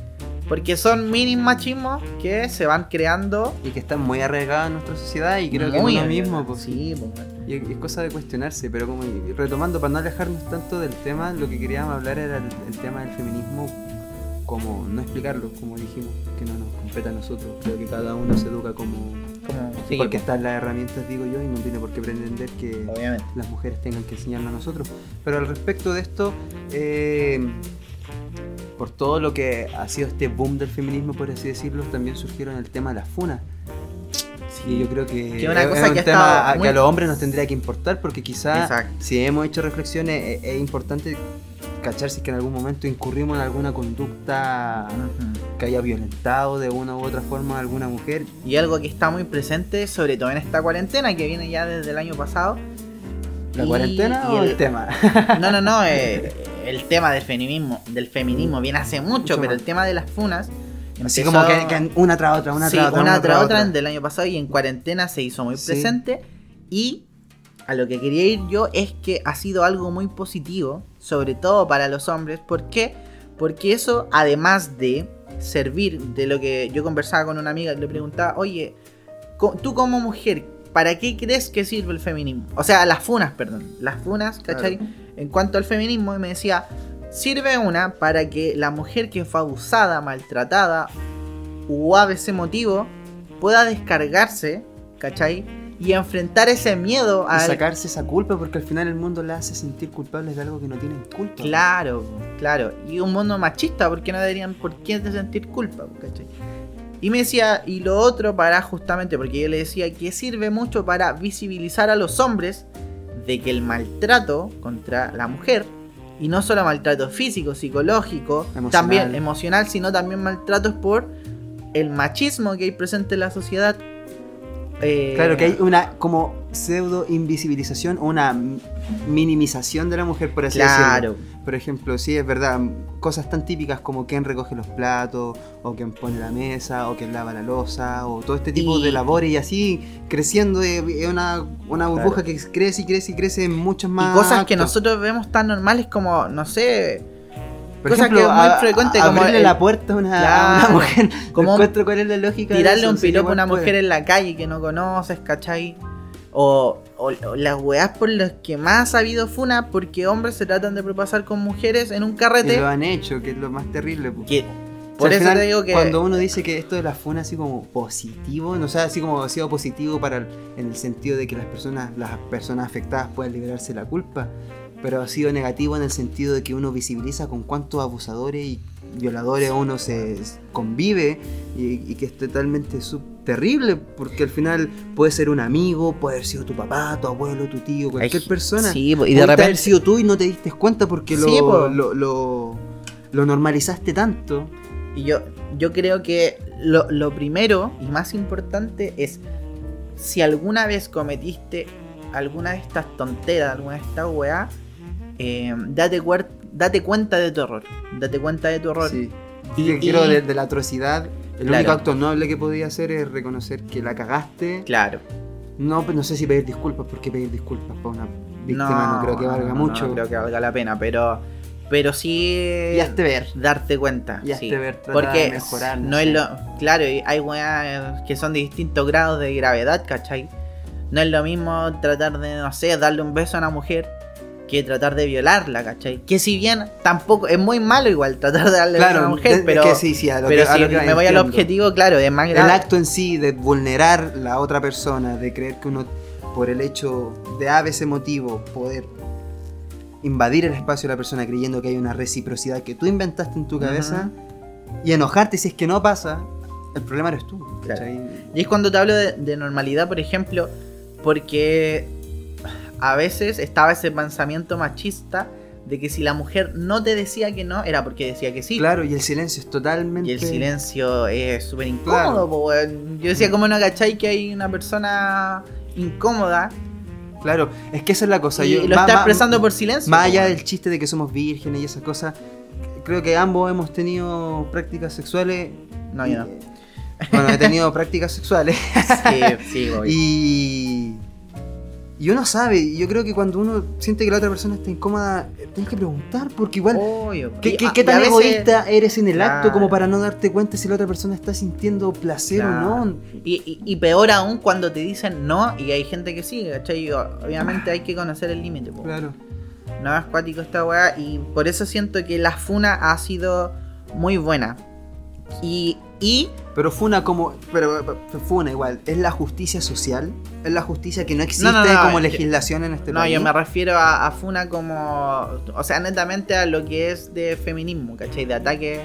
Porque son mini machismos que se van creando Y que están muy arraigados en nuestra sociedad y creo que uno arriba. mismo. Pues, Sí, pues. Y es es cosa de cuestionarse, pero como retomando para no alejarnos tanto del tema, lo que queríamos hablar era el, el tema del feminismo, como no explicarlo, como dijimos, que no nos compete a nosotros. Creo que cada uno se educa como... Como, sí, porque están las herramientas, digo yo, y no tiene por qué pretender que obviamente. las mujeres tengan que enseñarnos a nosotros. Pero al respecto de esto, eh, por todo lo que ha sido este boom del feminismo, por así decirlo, también surgieron el tema de las funas. Y yo creo que, Que es una es cosa un que tema que a los hombres nos tendría que importar porque quizás si hemos hecho reflexiones es, es importante cachar si es que en algún momento incurrimos en alguna conducta que haya violentado de una u otra forma a alguna mujer. Y algo que está muy presente, sobre todo en esta cuarentena que viene ya desde el año pasado. ¿La Y- cuarentena y o el, tema? No, no, no, eh, el tema del feminismo, del feminismo viene hace mucho, Mucho pero el tema de las funas. Así empezó- como que, que una tras otra, una sí, tras otra. una tras otra del año pasado y en cuarentena se hizo muy Sí. presente. Y a lo que quería ir yo es que ha sido algo muy positivo, sobre todo para los hombres. ¿Por qué? Porque eso, además de servir de lo que yo conversaba con una amiga le preguntaba, oye, tú como mujer, ¿para qué crees que sirve el feminismo? O sea, las funas, perdón. Las funas, ¿cachai? En cuanto al feminismo, me decía, sirve una para que la mujer que fue abusada, maltratada o a ese motivo pueda descargarse, ¿cachai? Y enfrentar ese miedo a... sacarse esa culpa porque al final el mundo la hace sentir culpable de algo que no tienen culpa. Claro, claro. Y un mundo machista, porque no deberían por qué sentir culpa, ¿cachai? Y me decía, y lo otro para justamente, porque yo le decía que sirve mucho para visibilizar a los hombres de que el maltrato contra la mujer, y no solo maltrato físico, psicológico, Emocional. también emocional, sino también maltratos por el machismo que hay presente en la sociedad. Eh, Claro que hay una como pseudo invisibilización o una minimización de la mujer, por así decirlo. Claro, Por ejemplo, sí, es verdad, cosas tan típicas como quién recoge los platos, o quién pone la mesa, o quién lava la losa, o todo este tipo Y- de labores y así creciendo es es una, una burbuja que crece y crece y crece en muchos más. Y cosas que nosotros vemos tan normales como, no sé, Por Cosa ejemplo, que es muy a- frecuente, a- como abrirle el- la puerta a una, a una Claro, mujer. como encuentro cuál es la lógica de tirarle eso, un piropo a una puede. mujer en la calle que no conoces, ¿cachai? O, o- o las weas por las que más ha habido funa porque hombres se tratan de propasar con mujeres en un carrete. lo han hecho, que es lo más terrible. Que, O sea, por eso final, te digo que. Cuando uno dice que esto de la funa así como positivo, no sé, así como ha sido positivo para el- en el sentido de que las personas, las personas afectadas puedan liberarse de la culpa, pero ha sido negativo en el sentido de que uno visibiliza con cuántos abusadores y violadores uno se convive y, y que es totalmente terrible porque al final puede ser un amigo, puede haber sido tu papá, tu abuelo, tu tío, cualquier Ay, persona. Sí, y de haber repente. sido tú y no te diste cuenta porque Sí, lo, lo, lo normalizaste tanto. Y yo, yo creo que lo, lo primero y más importante es si alguna vez cometiste alguna de estas tonteras, alguna de estas weas, eh, date, date cuenta de tu error. Date cuenta de tu error. Sí. Y- creo y- de, de la atrocidad, el Claro. único acto noble que podía hacer es reconocer que la cagaste. Claro. No, no sé si pedir disculpas, porque pedir disculpas para una víctima no, creo que valga no, mucho. No creo que valga la pena, pero, pero sí Y hazte ver. darte cuenta. Y hazte sí. ver, trata Porque de mejorar. no es lo. Claro, hay weas que son de distintos grados de gravedad, ¿cachai? No es lo mismo tratar de, no sé, darle un beso a una mujer que tratar de violarla, ¿cachai? Que si bien tampoco. Es muy malo igual tratar de darle beso a Claro, una mujer, pero. que sí, sí, a lo pero que, a si lo que me voy al objetivo, claro, es más El grave. acto en sí de vulnerar la otra persona, de creer que uno, por el hecho de a ese motivo, poder invadir el espacio de la persona creyendo que hay una reciprocidad que tú inventaste en tu cabeza y enojarte si es que no pasa, el problema eres tú. Claro. Y es cuando te hablo de, de normalidad, por ejemplo, porque a veces estaba ese pensamiento machista de que si la mujer no te decía que no, era porque decía que sí. Claro, y el silencio es totalmente. Y el silencio es súper incómodo. Claro. Yo decía, ¿cómo no cachai que hay una persona incómoda Claro, es que esa es la cosa. y, yo- lo está expresando por silencio? Más allá del chiste de que somos vírgenes y esas cosas, creo que ambos hemos tenido prácticas sexuales. No, yo no. y- Bueno, he tenido prácticas sexuales. Sí, sí, obvio. Y, y uno sabe, y yo creo que cuando uno siente que la otra persona está incómoda, eh, tienes que preguntar, porque igual, Obvio. ¿qué, Y tan veces- egoísta eres en el acto como para no darte cuenta si la otra persona está sintiendo placer Claro. o no? Y, y- y peor aún cuando te dicen no y hay gente que sí, ¿cachai? Obviamente hay que conocer el límite. Claro. No es cuático esta weá y por eso siento que la funa ha sido muy buena. Y, y Pero funa como. Pero, pero funa igual. ¿Es la justicia social? ¿Es la justicia que no existe No, no, no, como yo- legislación en este no, país? yo me refiero a, a funa como, o sea, netamente a lo que es de feminismo, ¿cachai? De ataque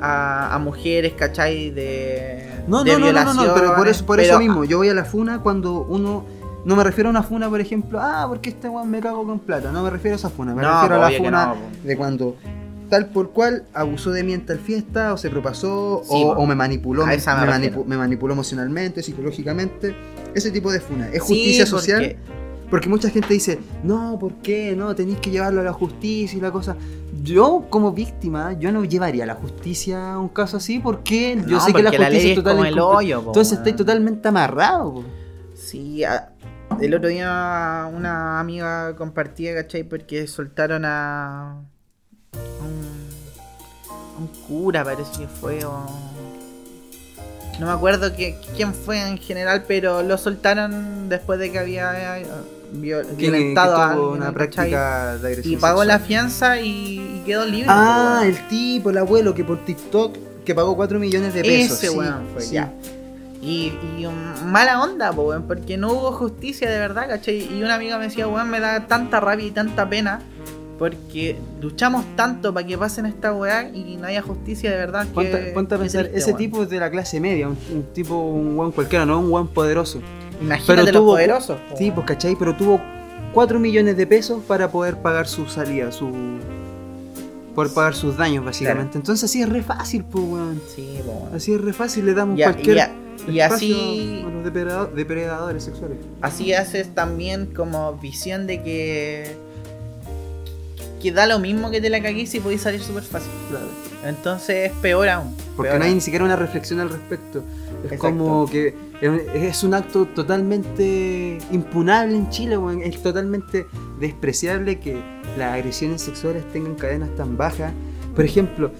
a, a mujeres, ¿cachai? De, No, de no, no, no, no, no, pero por eso, por eso mismo. Yo voy a la funa cuando uno. No me refiero a una funa, por ejemplo, ah, porque este weón me cago con plata. No me refiero a esa funa. Me No, refiero a la obvio que funa no, de cuando tal por cual abusó de mí en tal fiesta, o se propasó, Sí, o, me manipuló, me, manipu- manipuló emocionalmente, psicológicamente. Ese tipo de funa. Es justicia social. Porque mucha gente dice, no, ¿por qué? No, tenéis que llevarlo a la justicia y la cosa. Yo, como víctima, yo no llevaría a la justicia un caso así porque yo No, sé que la justicia ley es es como total el hoyo, po, Entonces estáis totalmente amarrado. po. Sí, el otro día una amiga compartía, ¿cachai? Porque soltaron a un, cura, parece que fue, o... No me acuerdo que- quién fue en general, pero lo soltaron después de que había eh, viol- Que, que violentado a alguien, una práctica de agresión Y pagó la fianza y, y quedó libre. Ah, el tipo, el abuelo que por TikTok que pagó 4 millones de pesos. Ese sí, weón fue, sí. ya. Y, y mala onda, po, porque no hubo justicia de verdad, ¿cachai? Y una amiga me decía, weón, me da tanta rabia y tanta pena porque luchamos tanto para que pasen esta weá y no haya justicia de verdad. que- Ponte, ponte a qué pensar, triste, ese weón. tipo es de la clase media, un, un tipo, un buen cualquiera, no un buen poderoso. Imagínate pero los tuvo- poderosos. po, Sí, weón. pues cachai, pero tuvo 4 millones de pesos para poder pagar su salida, su. Poder pagar sus daños, básicamente. Entonces así es re fácil, pues, weón. Sí, po, weón. Así es re fácil, le damos Y, a- cualquier y a- y así, a los depredadores sexuales. así haces también como visión de que que da lo mismo que te la caguís y podés salir súper fácil. Claro. Entonces es peor aún. Porque peor no hay aún. ni siquiera una reflexión al respecto. Es Exacto. como que es- un acto totalmente impunable en Chile. Es totalmente despreciable que las agresiones sexuales tengan cadenas tan bajas Por ejemplo,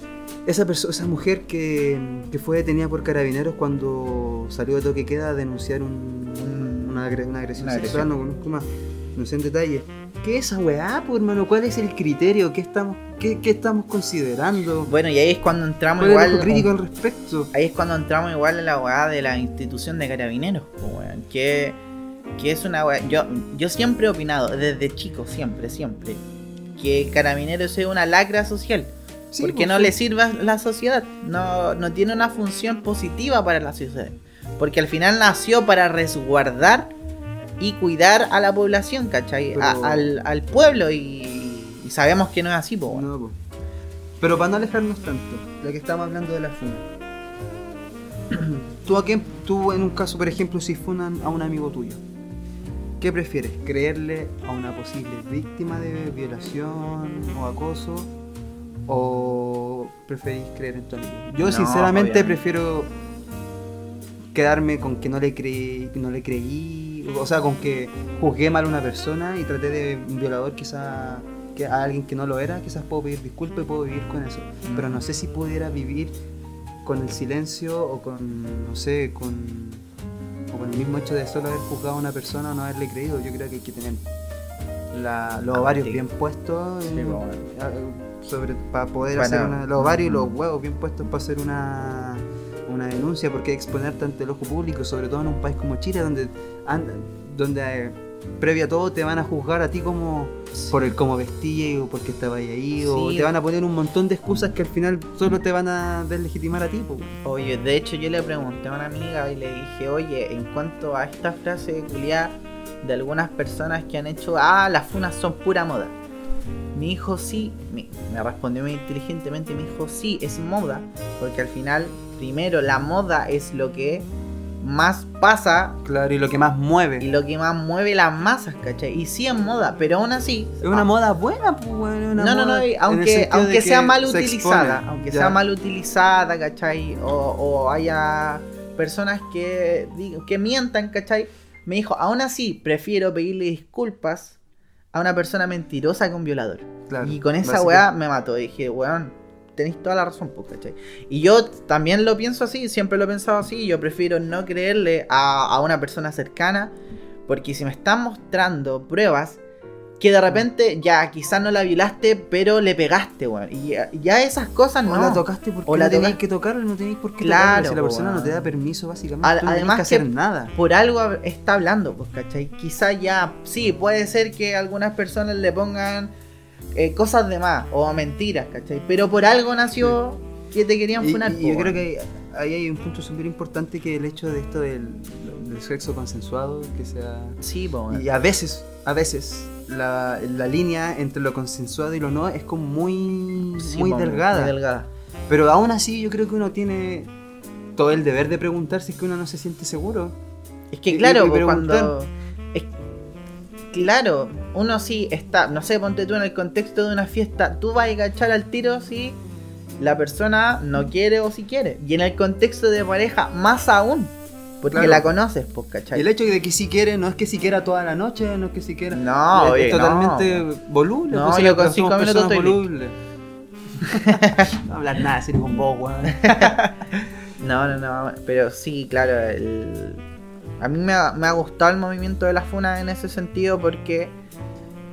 esa, perso- esa mujer que, que fue detenida por carabineros cuando salió de toque queda a denunciar un- un- una, agre- una agresión Una sexual, agresión. no conozco más, en detalle. ¿Qué es esa weá, pues, hermano? ¿Cuál es el criterio? ¿Qué estamos, qué, qué estamos considerando? Bueno, y ahí es cuando entramos ¿Cuál es igual. ojo crítico al respecto? Ahí es cuando entramos igual en la weá de la institución de carabineros, weón, que, que es una weá. Yo, yo siempre he opinado, desde chico, siempre, siempre, que carabineros es una lacra social. Sí, porque pues, no sí. le sirve a la sociedad, no, no tiene una función positiva para la sociedad. Porque al final nació para resguardar y cuidar a la población, ¿cachai? A- al, al pueblo y, y sabemos que no es así, po, weón. No, po. Pero para no alejarnos tanto, ya que estamos hablando de la funa. tú, a quién, tú en un caso, por ejemplo, si funan a un amigo tuyo, ¿qué prefieres? ¿Creerle a una posible víctima de violación o acoso? ¿O preferís creer en tu amigo? Yo No, sinceramente obviamente. prefiero quedarme con que no le creí, no le creí, o sea, con que juzgué mal a una persona y traté de un violador quizá que a alguien que no lo era, quizás puedo pedir disculpas y puedo vivir con eso. Pero no sé si pudiera vivir con el silencio o con, no sé, con, o con el mismo hecho de solo haber juzgado a una persona o no haberle creído. Yo creo que hay que tener la- los ovarios Sí. bien puestos Sí, en- pues, bueno. a- sobre, para poder Bueno, hacer una, los ovarios y los mm. huevos bien puestos para hacer una, una denuncia, porque exponerte ante el ojo público, sobre todo en un país como Chile, donde, an- donde eh, previo a todo te van a juzgar a ti como por el cómo vestías o porque estabas ahí, o te van a poner un montón de excusas que al final solo te van a deslegitimar a ti. po. Oye, de hecho yo le pregunté a una amiga y le dije, oye, en cuanto a esta frase culiada de algunas personas que han hecho, ah, las funas son pura moda. Mi hijo sí, me, me respondió muy inteligentemente, mi hijo sí, es moda, porque al final, primero, la moda es lo que más pasa Claro, y lo que más mueve. y lo que más mueve las masas, ¿cachai? Y sí es moda, pero aún así... Es una ah, moda buena, pues, bueno, una no, no, no, aunque, aunque que sea mal se utilizada, expone, aunque ya. sea mal utilizada, ¿cachai? O, o haya personas que, que mientan, ¿cachai? Me dijo, aún así, prefiero pedirle disculpas a una persona mentirosa que un violador. Claro, y con esa weá me mató. Dije, weón, tenéis toda la razón, pues, ¿cachai? Y yo también lo pienso así, siempre lo he pensado así. Yo prefiero no creerle a, a una persona cercana, porque si me están mostrando pruebas que de repente ya quizás no la violaste, pero le pegaste, weón. Y ya, ya esas cosas O no. la tocaste porque O la no tenéis que tocarla, no tenéis por qué Claro, tocarla. Si la persona no te da permiso, básicamente, Al- tú no además que hacer nada. por algo está hablando, pues, ¿cachai? Quizá ya, sí, puede ser que algunas personas le pongan eh, cosas de más o mentiras, ¿cachai? Pero por algo nació que te querían funar. y yo creo que ahí hay un punto súper importante que el hecho de esto del, del sexo consensuado, que sea... Sí, po. Y a veces, a veces, la, la línea entre lo consensuado y lo no es como muy, Sí, muy po, delgada. muy delgada. Pero aún así yo creo que uno tiene todo el deber de preguntar si es que uno no se siente seguro. Es que claro, y cuando... claro, uno sí está, no sé, ponte tú en el contexto de una fiesta, tú vas a cachar al tiro si la persona no quiere o si quiere. Y en el contexto de pareja, más aún. Porque Claro. la conoces, pues, ¿cachai? Y el hecho de que si quiere, no es que si quiera toda la noche, no es que si quiera... No, es, oye, es totalmente voluble. No, pues, yo con cinco minutos estoy listo. volubles. no hablar nada, serio con vos, weón. No, no, no, pero sí, claro, el- a mí me ha, me ha gustado el movimiento de la FUNA en ese sentido porque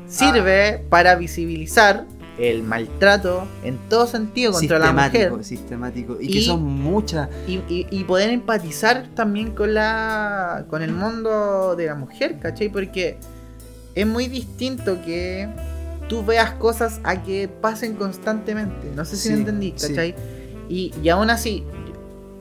sirve para visibilizar el maltrato en todo sentido contra la mujer sistemático, sistemático. Y, que Y- son muchas. y, y- y poder empatizar también con la con el mundo de la mujer, ¿cachai? Porque es muy distinto que tú veas cosas a que pasen constantemente. No sé si Sí, me entendí, sí. ¿cachai? Y, y aún así,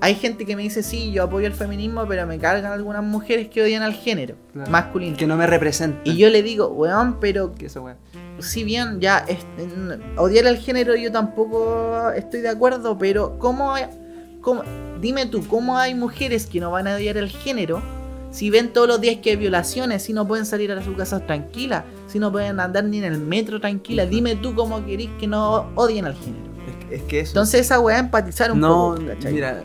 hay gente que me dice, sí, yo apoyo el feminismo, pero me cargan algunas mujeres que odian al género Claro. masculino. Que no me representan. Y yo le digo, weón, pero Que esa weá. si bien ya es- en- odiar al género yo tampoco estoy de acuerdo, pero ¿cómo, hay- cómo- dime tú, ¿cómo hay mujeres que no van a odiar el género si ven todos los días que hay violaciones, si no pueden salir a sus casas tranquilas, si no pueden andar ni en el metro tranquilas? Dime tú cómo querís que no odien al género. Es, que- es que eso. Entonces esa weá empatizar un no, poco, ¿cachai? mira,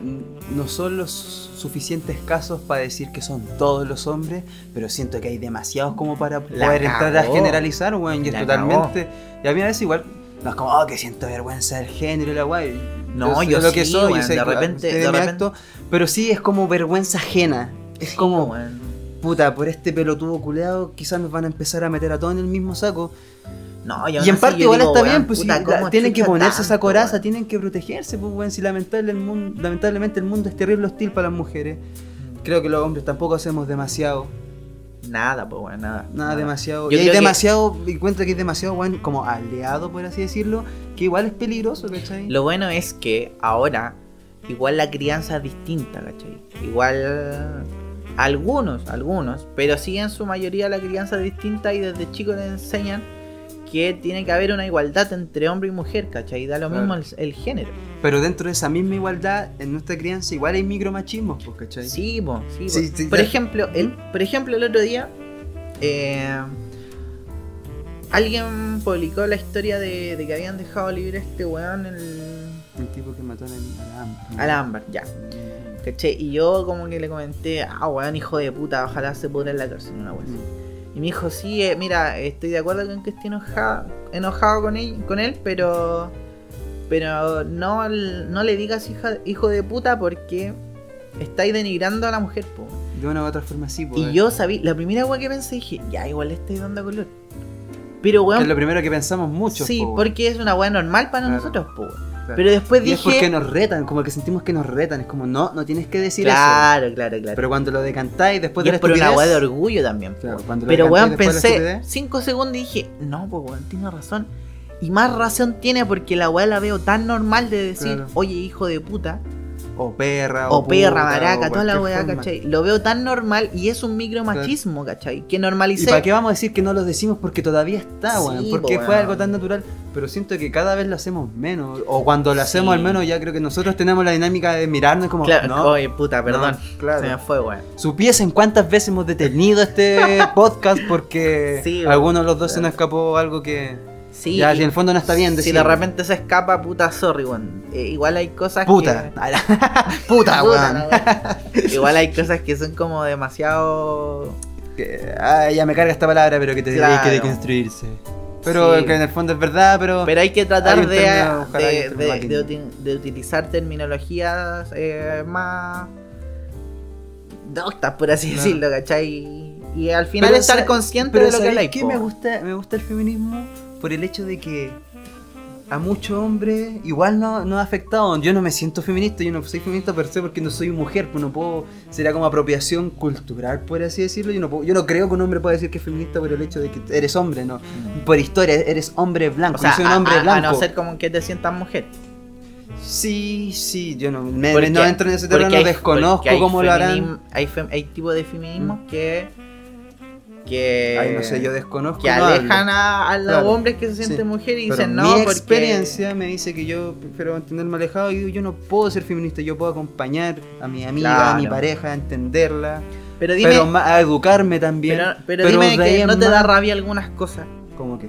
no son los suficientes casos para decir que son todos los hombres, pero siento que hay demasiados como para La poder entrar a cagó. generalizar, weón, y es totalmente... Y a mí a veces igual No es como, oh, que siento vergüenza del género y la guay. No, Yo yo sé lo que sí, soy, weón, yo sé de que- repente- de repente- acto, pero sí es como vergüenza ajena. Es Sí, como, weón. Puta, por este pelotudo culeado quizás nos van a empezar a meter a todos en el mismo saco. No, Y en parte igual está bien, pues si la- ¿cómo tienen que ponerse esa coraza, weón? tienen que protegerse, pues weón, si lamentable el mundo, lamentablemente el mundo es terrible hostil para las mujeres. Creo que los hombres tampoco hacemos demasiado, Nada, pues weón, nada. nada demasiado. Yo y hay creo que- demasiado, encuentro que es demasiado weón, como aliado, por así decirlo, que igual es peligroso, ¿cachai? Lo bueno es que ahora igual la crianza es distinta, ¿cachai? Igual algunos, algunos, pero sí en su mayoría la crianza es distinta y desde chicos les enseñan que tiene que haber una igualdad entre hombre y mujer, ¿cachai? Da lo Claro. mismo el, el género. Pero dentro de esa misma igualdad, en nuestra crianza igual hay micromachismos, pues, ¿cachai? Sí, po, sí, po. Sí, sí, por ya. ejemplo, el, por ejemplo, el otro día eh, alguien publicó la historia de, de que habían dejado libre a este weón el, El tipo que mató a la, a la Amber. ya. ¿Cachai? Y yo como que le comenté, ah, weón, hijo de puta, ojalá se pudra en la cárcel una weón. Y me dijo, sí, eh, mira, estoy de acuerdo con que esté enojado, enojado con, él, con él, pero pero no, no le digas hija, hijo de puta porque estáis denigrando a la mujer, po. De una u otra forma sí, pues. Y yo sabí, la primera weá que pensé, dije, ya, igual le estoy dando color. Pero weón, es lo primero que pensamos mucho. sí, po, porque es una weá normal para Claro. nosotros, po. Claro. Pero después Y es porque dije, nos retan, como que sentimos que nos retan. Es como, no, no tienes que decir claro, claro, eso. claro. Pero cuando lo decantáis después y de la es por una weá de orgullo también. Claro, cuando Pero weón, pensé estupidez- 5 segundos y dije, no, pues weón, tiene razón. Y más razón tiene porque la weá la veo tan normal de decir, Claro. oye, hijo de puta, O perra, o, perra, puta, maraca, o toda la weá. ¿cachai? Lo veo tan normal y es un micromachismo, ¿cachai? Que ¿Y normalicé. para qué vamos a decir que no lo decimos? Porque todavía está, Sí, weón. po, Porque fue algo tan natural. Pero siento que cada vez lo hacemos menos. O cuando lo hacemos Sí. al menos ya creo que nosotros tenemos la dinámica de mirarnos como... Claro, no, oye, puta, perdón. no, claro. Se me fue, weón. Supiesen cuántas veces hemos detenido este podcast porque Sí, alguno de los dos se nos escapó algo que Sí, ya si el fondo no está bien si de repente se escapa, puta, sorry, weón. Eh, igual hay cosas Puta. que... Puta, Puta, weón. igual hay cosas que son como demasiado... Que- ah, ya me carga esta palabra, pero que te Claro. que deconstruirse. Pero Sí. que en el fondo es verdad, pero... Pero hay que Hay tratar de, hay de, utilizar terminologías eh, más doctas, por así decirlo, ¿cachai? Y al final Pero estar consciente pero de lo que ¿sabéis habláis. qué me gusta, me gusta el feminismo por el hecho de que a muchos hombres igual no, no ha afectado. Yo no me siento feminista, yo no soy feminista per se porque no soy mujer, pues no puedo, será como apropiación cultural, por así decirlo. Yo no, puedo- yo no creo que un hombre pueda decir que es feminista por el hecho de que eres hombre, no. Por historia, eres hombre blanco, O sea, soy un a- hombre a, a blanco. no ser como que te sientas mujer. Sí, sí, yo no, me, no entro en ese terreno, hay- desconozco cómo lo harán. feminismo- Hay, hay tipos de feminismos que. Que. Ay, no sé, yo desconozco. que no alejan a, a los Claro, hombres que se sienten sí. mujeres y Pero dicen no, mi porque. experiencia me dice que yo prefiero mantenerme alejado y yo no puedo ser feminista, yo puedo acompañar a mi amiga, a mi pareja, a entenderla, Pero dime, pero a educarme también. pero, pero dime que no te da rabia algunas cosas. Como que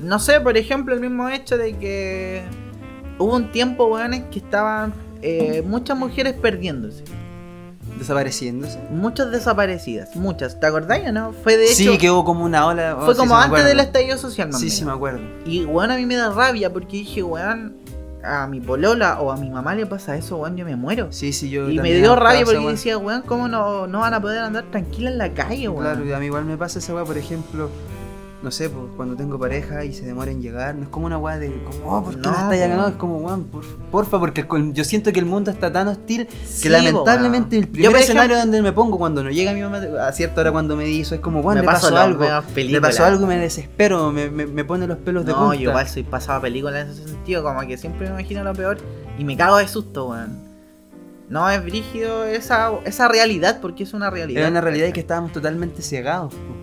No sé, por ejemplo, el mismo hecho de que hubo un tiempo, weones, que estaban eh, muchas mujeres perdiéndose. Desapareciéndose. Muchas desaparecidas, muchas. ¿Te acordáis o no? Fue de hecho. sí, que hubo como una ola. oh, Fue sí, como antes del estallido social, más Sí, sí, me acuerdo. Y weón, a mí me da rabia porque dije, weón, a mi polola o a mi mamá le pasa eso, weón, yo me muero. Sí, sí, yo y me dio rabia porque decía, weón, ¿cómo no, no van a poder andar tranquila en la calle, weón? Claro, y a mí igual me pasa esa weá, por ejemplo, no sé, pues, cuando tengo pareja y se demora en llegar, no es como una weá de, como, oh, ¿por qué no, No, está llegando? po. Es como, weón, por, porfa, porque yo siento que el mundo está tan hostil Sí, que lamentablemente el primer Yo, escenario ejemplo, donde me pongo cuando no llega mi mamá a cierta hora cuando me hizo es como, weón, me pasó algo. películas. pasó algo y me desespero, me, me, me pone los pelos de No, punta. yo igual soy pasado a película en ese sentido, como que siempre me imagino lo peor y me cago de susto, weón. No, es brígido esa, esa realidad, porque es una realidad. Era una realidad y que estábamos totalmente cegados. po.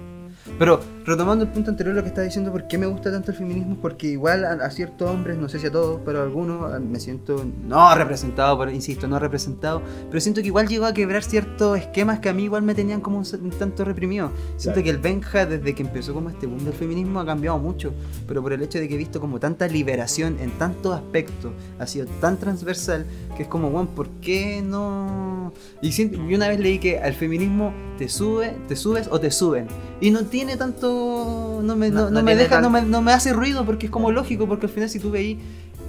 Pero retomando el punto anterior, lo que estaba diciendo, ¿por qué me gusta tanto el feminismo? Porque igual a, a ciertos hombres, no sé si a todos, pero a algunos a- me siento no representado, pero, insisto, no representado, pero siento que igual llegó a quebrar ciertos esquemas que a mí igual me tenían como un, un tanto reprimido. Siento Claro. que el Benja, desde que empezó como este mundo del feminismo, ha cambiado mucho, pero por el hecho de que he visto como tanta liberación en tantos aspectos, ha sido tan transversal, que es como, bueno, ¿por qué no...? Y, siento- y una vez leí que al feminismo te sube, te subes o te suben. Y no tiene tanto. No me, No- no, me deja, tan- no, me, no me hace ruido porque es como lógico, porque al final si tú veis.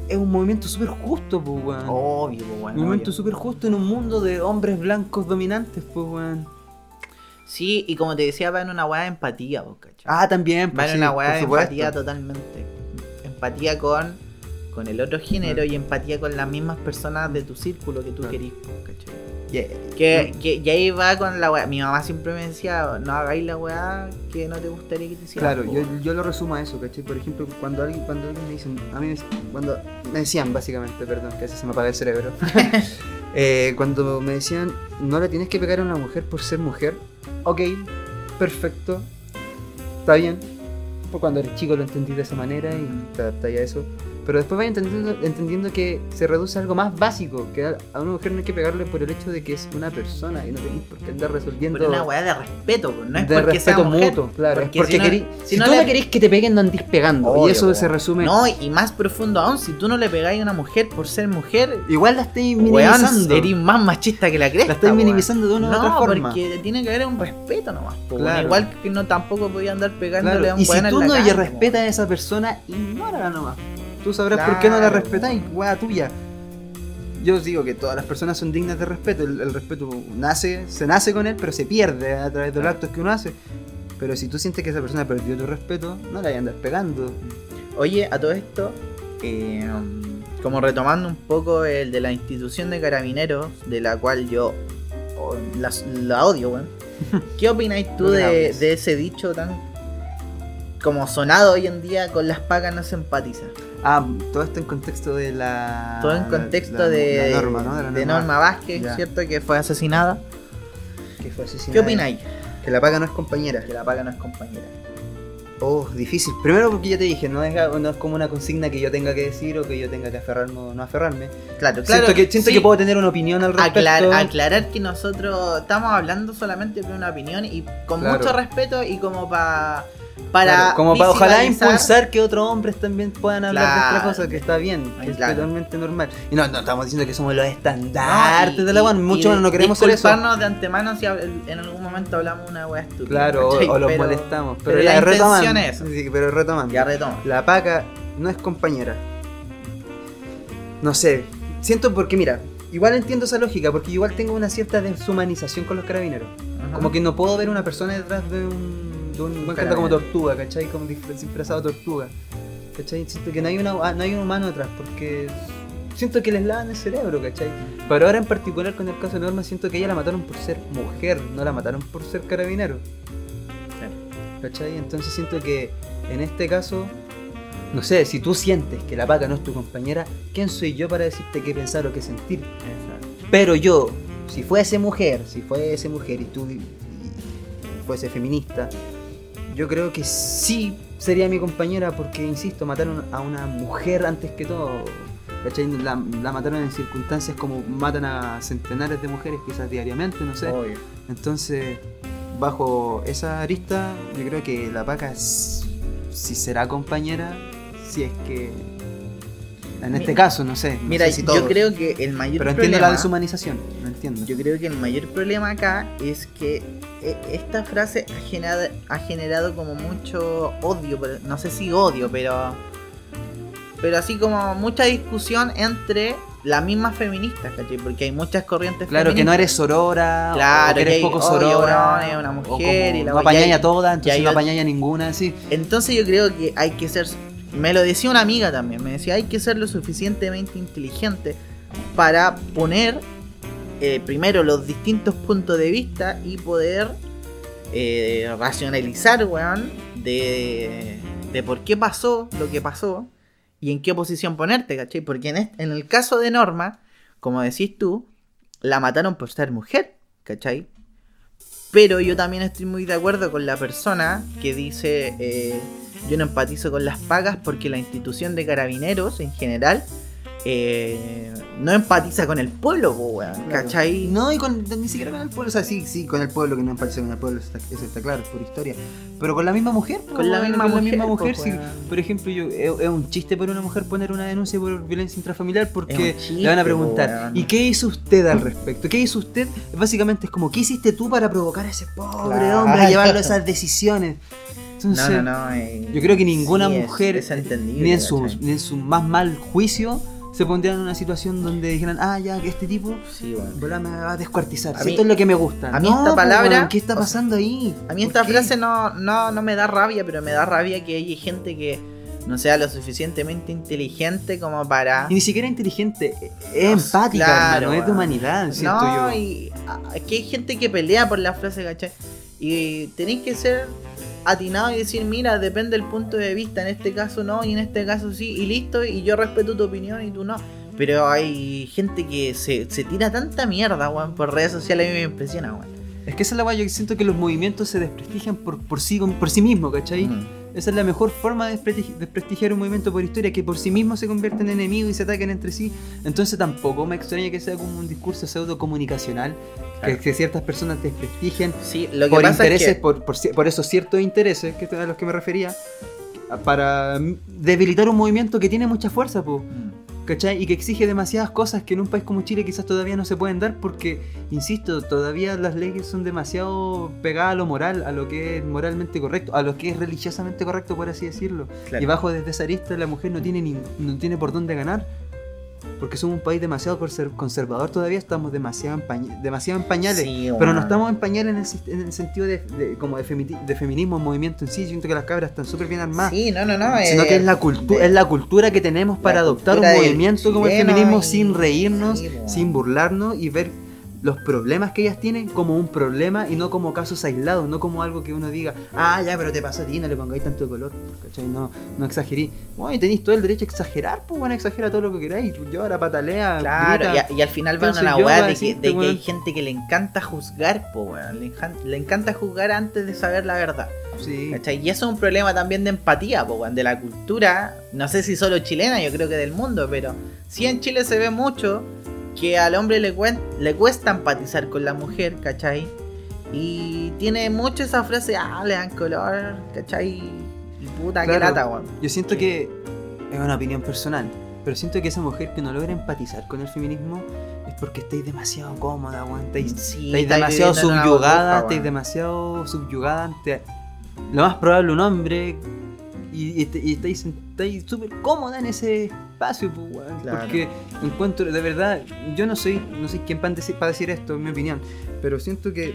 Es un movimiento súper justo, pues, weón. Obvio, pues, weón. un movimiento súper justo en un mundo de hombres blancos dominantes, pues, weón. Sí, y como te decía, va en una weá de empatía, pues, ¿cachai? Ah, también, Va pues, en sí, una weá de supuesto. empatía totalmente. Empatía con, con el otro género y empatía con las mismas personas de tu círculo que tú Claro. querís, pues, ¿cachai? Yeah. Que, que, y ahí va con la weá. Mi mamá siempre me decía, no hagáis la weá que no te gustaría que te hicieran. Claro, yo, weón". yo lo resumo a eso, ¿cachai? Por ejemplo, cuando alguien, cuando alguien me dicen, a mí me, cuando me decían básicamente, perdón, que se me apaga el cerebro, Eh, cuando me decían, no le tienes que pegar a una mujer por ser mujer, ok, perfecto, está bien, pues cuando eres chico lo entendí de esa manera y te adaptas a eso, pero después vas entendiendo, entendiendo que se reduce a algo más básico, que a, una mujer no hay que pegarle por el hecho de que es una persona y no tenéis por qué andar resolviendo... Pero una weá de respeto, pues, no es de porque sea respeto mujer. mutuo, claro. porque Porque, si no- si si, no tú le- no querés que te peguen, no andís pegando. Obvio, y eso se resume. No, y más profundo aún, si tú no le pegáis a una mujer por ser mujer, Igual la estáis minimizando. eres más machista que la cresta. la estáis minimizando de una u no, otra forma. porque tiene que haber un respeto nomás. Claro. Igual que no tampoco podía andar pegándole Claro, a un Y si en tú la no le respetas a esa persona, ignórala nomás. Tú sabrás por qué no la respetáis, wea tuya. Yo os digo que todas las personas son dignas de respeto. El, el respeto nace, se nace con él, pero se pierde a través de los actos que uno hace. Pero si tú sientes que esa persona perdió tu respeto, no la vayas a andar pegando. Oye, a todo esto, eh, como retomando un poco el de la institución de carabineros, de la cual yo oh, la, la odio, weón. ¿Qué opináis tú de ese dicho tan como sonado hoy en día, con las pagas no se empatiza? Ah, todo esto en contexto de la. Todo en contexto la- de, la norma, ¿no? De la de Norma Vázquez, Ya. ¿cierto? Que fue asesinada. Que fue asesinada. ¿Qué opináis? Que la paga no es compañera. Que la paga no es compañera. Oh, difícil. Primero porque ya te dije, no es, no es como una consigna que yo tenga que decir o que yo tenga que aferrarme o no aferrarme. Claro, claro. siento que, siento sí. que puedo tener una opinión al respecto. Aclar- aclarar que nosotros estamos hablando solamente de una opinión y con Claro. mucho respeto y como pa- para Claro, como para ojalá impulsar que otros hombres también puedan hablar de otra cosa, que está bien, que es totalmente normal. Y no, no estamos diciendo que somos los No, estandartes y- de la weá, mucho menos no queremos ser eso. de antemano si en algún momento hablamos una wea estúpida. Claro, o, o los Pero- molestamos. Pero, la retomando. intención es. Sí, pero retomando. Ya. La paca no es compañera. No sé. Siento porque, mira, igual entiendo esa lógica, porque igual tengo una cierta deshumanización con los carabineros. Ajá. Como que no puedo ver una persona detrás de un, de un buen canta como tortuga, ¿cachai? Como disfra- disfrazado de tortuga. ¿Cachai? Siento que no hay, una, ah, no hay un humano detrás, porque siento que les lavan el cerebro, ¿cachai? Pero ahora en particular con el caso de Norma, siento que ella la mataron por ser mujer, no la mataron por ser carabinero. ¿Cachai? Entonces siento que en este caso, no sé, si tú sientes que la paca no es tu compañera, ¿quién soy yo para decirte qué pensar o qué sentir? Exacto. Pero yo, si fuese mujer, si fuese mujer y tú y fuese feminista, yo creo que sí sería mi compañera porque, insisto, mataron a una mujer antes que todo. La, la mataron en circunstancias como matan a centenares de mujeres quizás diariamente, no sé. Obvio. Entonces, bajo esa arista, yo creo que la paca si será compañera, si es que... En este Mi- caso, no sé. no Mira, sé si yo todos. creo que el mayor Pero entiendo problema... la deshumanización, entiendo. Yo creo que el mayor problema acá es que eh, esta frase ha generado, ha generado como mucho odio, no sé si odio, pero pero así como mucha discusión entre las mismas feministas, ¿cachai? Porque hay muchas corrientes Claro, que no eres sorora, Claro, o que eres que, poco sorora, es una mujer y la no apañáis a todas, entonces no apañáis a ninguna, sí. Entonces yo creo que hay que ser, me lo decía una amiga también, me decía, hay que ser lo suficientemente inteligente para poner eh, primero los distintos puntos de vista y poder eh, racionalizar, weón, de, de por qué pasó lo que pasó y en qué posición ponerte, ¿cachai? Porque en, en el caso de Norma, como decís tú, la mataron por ser mujer, ¿cachai? Pero yo también estoy muy de acuerdo con la persona que dice, eh, yo no empatizo con las pagas porque la institución de carabineros en general eh, no empatiza con el pueblo, po, weón, Claro. ¿cachai? No, y con, ni siquiera con el pueblo. O sea, sí, sí, con el pueblo, que no empatiza con el pueblo, eso está, eso está claro, por historia. Pero con la misma mujer, po, Con la misma con la mujer, misma po, mujer. sí. weón. por ejemplo, yo, es, es un chiste para una mujer poner una denuncia por violencia intrafamiliar porque Es chiste, le van a po, preguntar. ¿y qué hizo usted al respecto? ¿Qué hizo usted? Básicamente es como, ¿qué hiciste tú para provocar a ese pobre Claro. hombre a llevarlo a esas decisiones? Entonces, No, no, no. eh, yo creo que ninguna sí, es- mujer, es entendible, ni en, su, ni en su más mal juicio, se pondrían en una situación donde dijeran, ah, ya, que este tipo Sí. Volá, me va a descuartizar. A Si mí- esto es lo que me gusta. a mí No, esta po, palabra- ¿Qué está o sea, pasando ahí? A mí ¿Por esta qué? frase no, no, no me da rabia, pero me da rabia que hay gente que no sea lo suficientemente inteligente como para... Y ni siquiera inteligente, es No, empática, claro, hermano, es de humanidad, siento No, yo. y ah, que hay gente que pelea por la frase, ¿cachai? Y tenéis que ser atinado y decir, mira, depende del punto de vista, en este caso no, y en este caso sí, y listo, y yo respeto tu opinión y tú no. Pero hay gente que se, se tira tanta mierda, weón, por redes sociales, a mí me impresiona, weón. Es que esa es la guay, yo siento que los movimientos se desprestigian por, por, sí, por sí mismos, ¿cachai? Mm. Esa es la mejor forma de desprestigi- desprestigiar un movimiento por historia, que por sí mismo se convierten en enemigos y se ataquen entre sí. Entonces tampoco me extraña que sea como un discurso pseudo comunicacional, que, Claro. que ciertas personas desprestigian Sí, lo que por pasa intereses, es que... por, por, esos ciertos intereses que a los que me refería, para debilitar un movimiento que tiene mucha fuerza, pues. Mm. ¿Cachai? Y que exige demasiadas cosas que en un país como Chile quizás todavía no se pueden dar porque, insisto, todavía las leyes son demasiado pegadas a lo moral, a lo que es moralmente correcto, a lo que es religiosamente correcto, por así decirlo. Claro. Y bajo desde esa arista la mujer no tiene, ni- no tiene por dónde ganar. Porque somos un país demasiado conser- conservador todavía, estamos demasiado en, pañ- demasiado en pañales. Sí, Pero no estamos en pañales en el, en el sentido de, de- como de, femiti- de feminismo, movimiento en sí. Yo siento que las cabras están súper bien armadas. Sí, no, no, no. Sino eh, que es la, cultu- de- es la cultura que tenemos para adoptar un cultura movimiento como el feminismo y- sin reírnos, sí, sin burlarnos y ver los problemas que ellas tienen como un problema y no como casos aislados, no como algo que uno diga, ah, ya, pero te pasó a ti, no le pongáis tanto color, ¿cachai? No, no exageré. Bueno, tenéis todo el derecho a exagerar, pues bueno, exagera todo lo que queráis, llora, patalea, Claro, grita. y, a- y al final van a la weá de, que, hay gente que le encanta juzgar, po, weón. Le, encanta juzgar antes de saber la verdad. Sí. ¿cachai? Y eso es un problema también de empatía, weón, de la cultura. No sé si solo chilena, yo creo que del mundo, pero sí en Chile se ve mucho que al hombre le, cuen- le cuesta empatizar con la mujer, ¿cachai? Y tiene mucho esa frase, ah, le dan color, ¿cachai? Y puta, qué Claro. lata, weón. Yo siento que es una opinión personal, pero siento que esa mujer que no logra empatizar con el feminismo es porque estáis demasiado cómoda, weón. Estáis, Sí, estáis estáis demasiado subyugada, burbuja, estáis demasiado subyugada ante lo más probable un hombre y, y, est- y estáis estáis súper cómoda en ese espacio, pues, weón. Claro. Porque encuentro, de verdad, yo no soy, no soy quien para decir, para decir esto, en mi opinión, pero siento que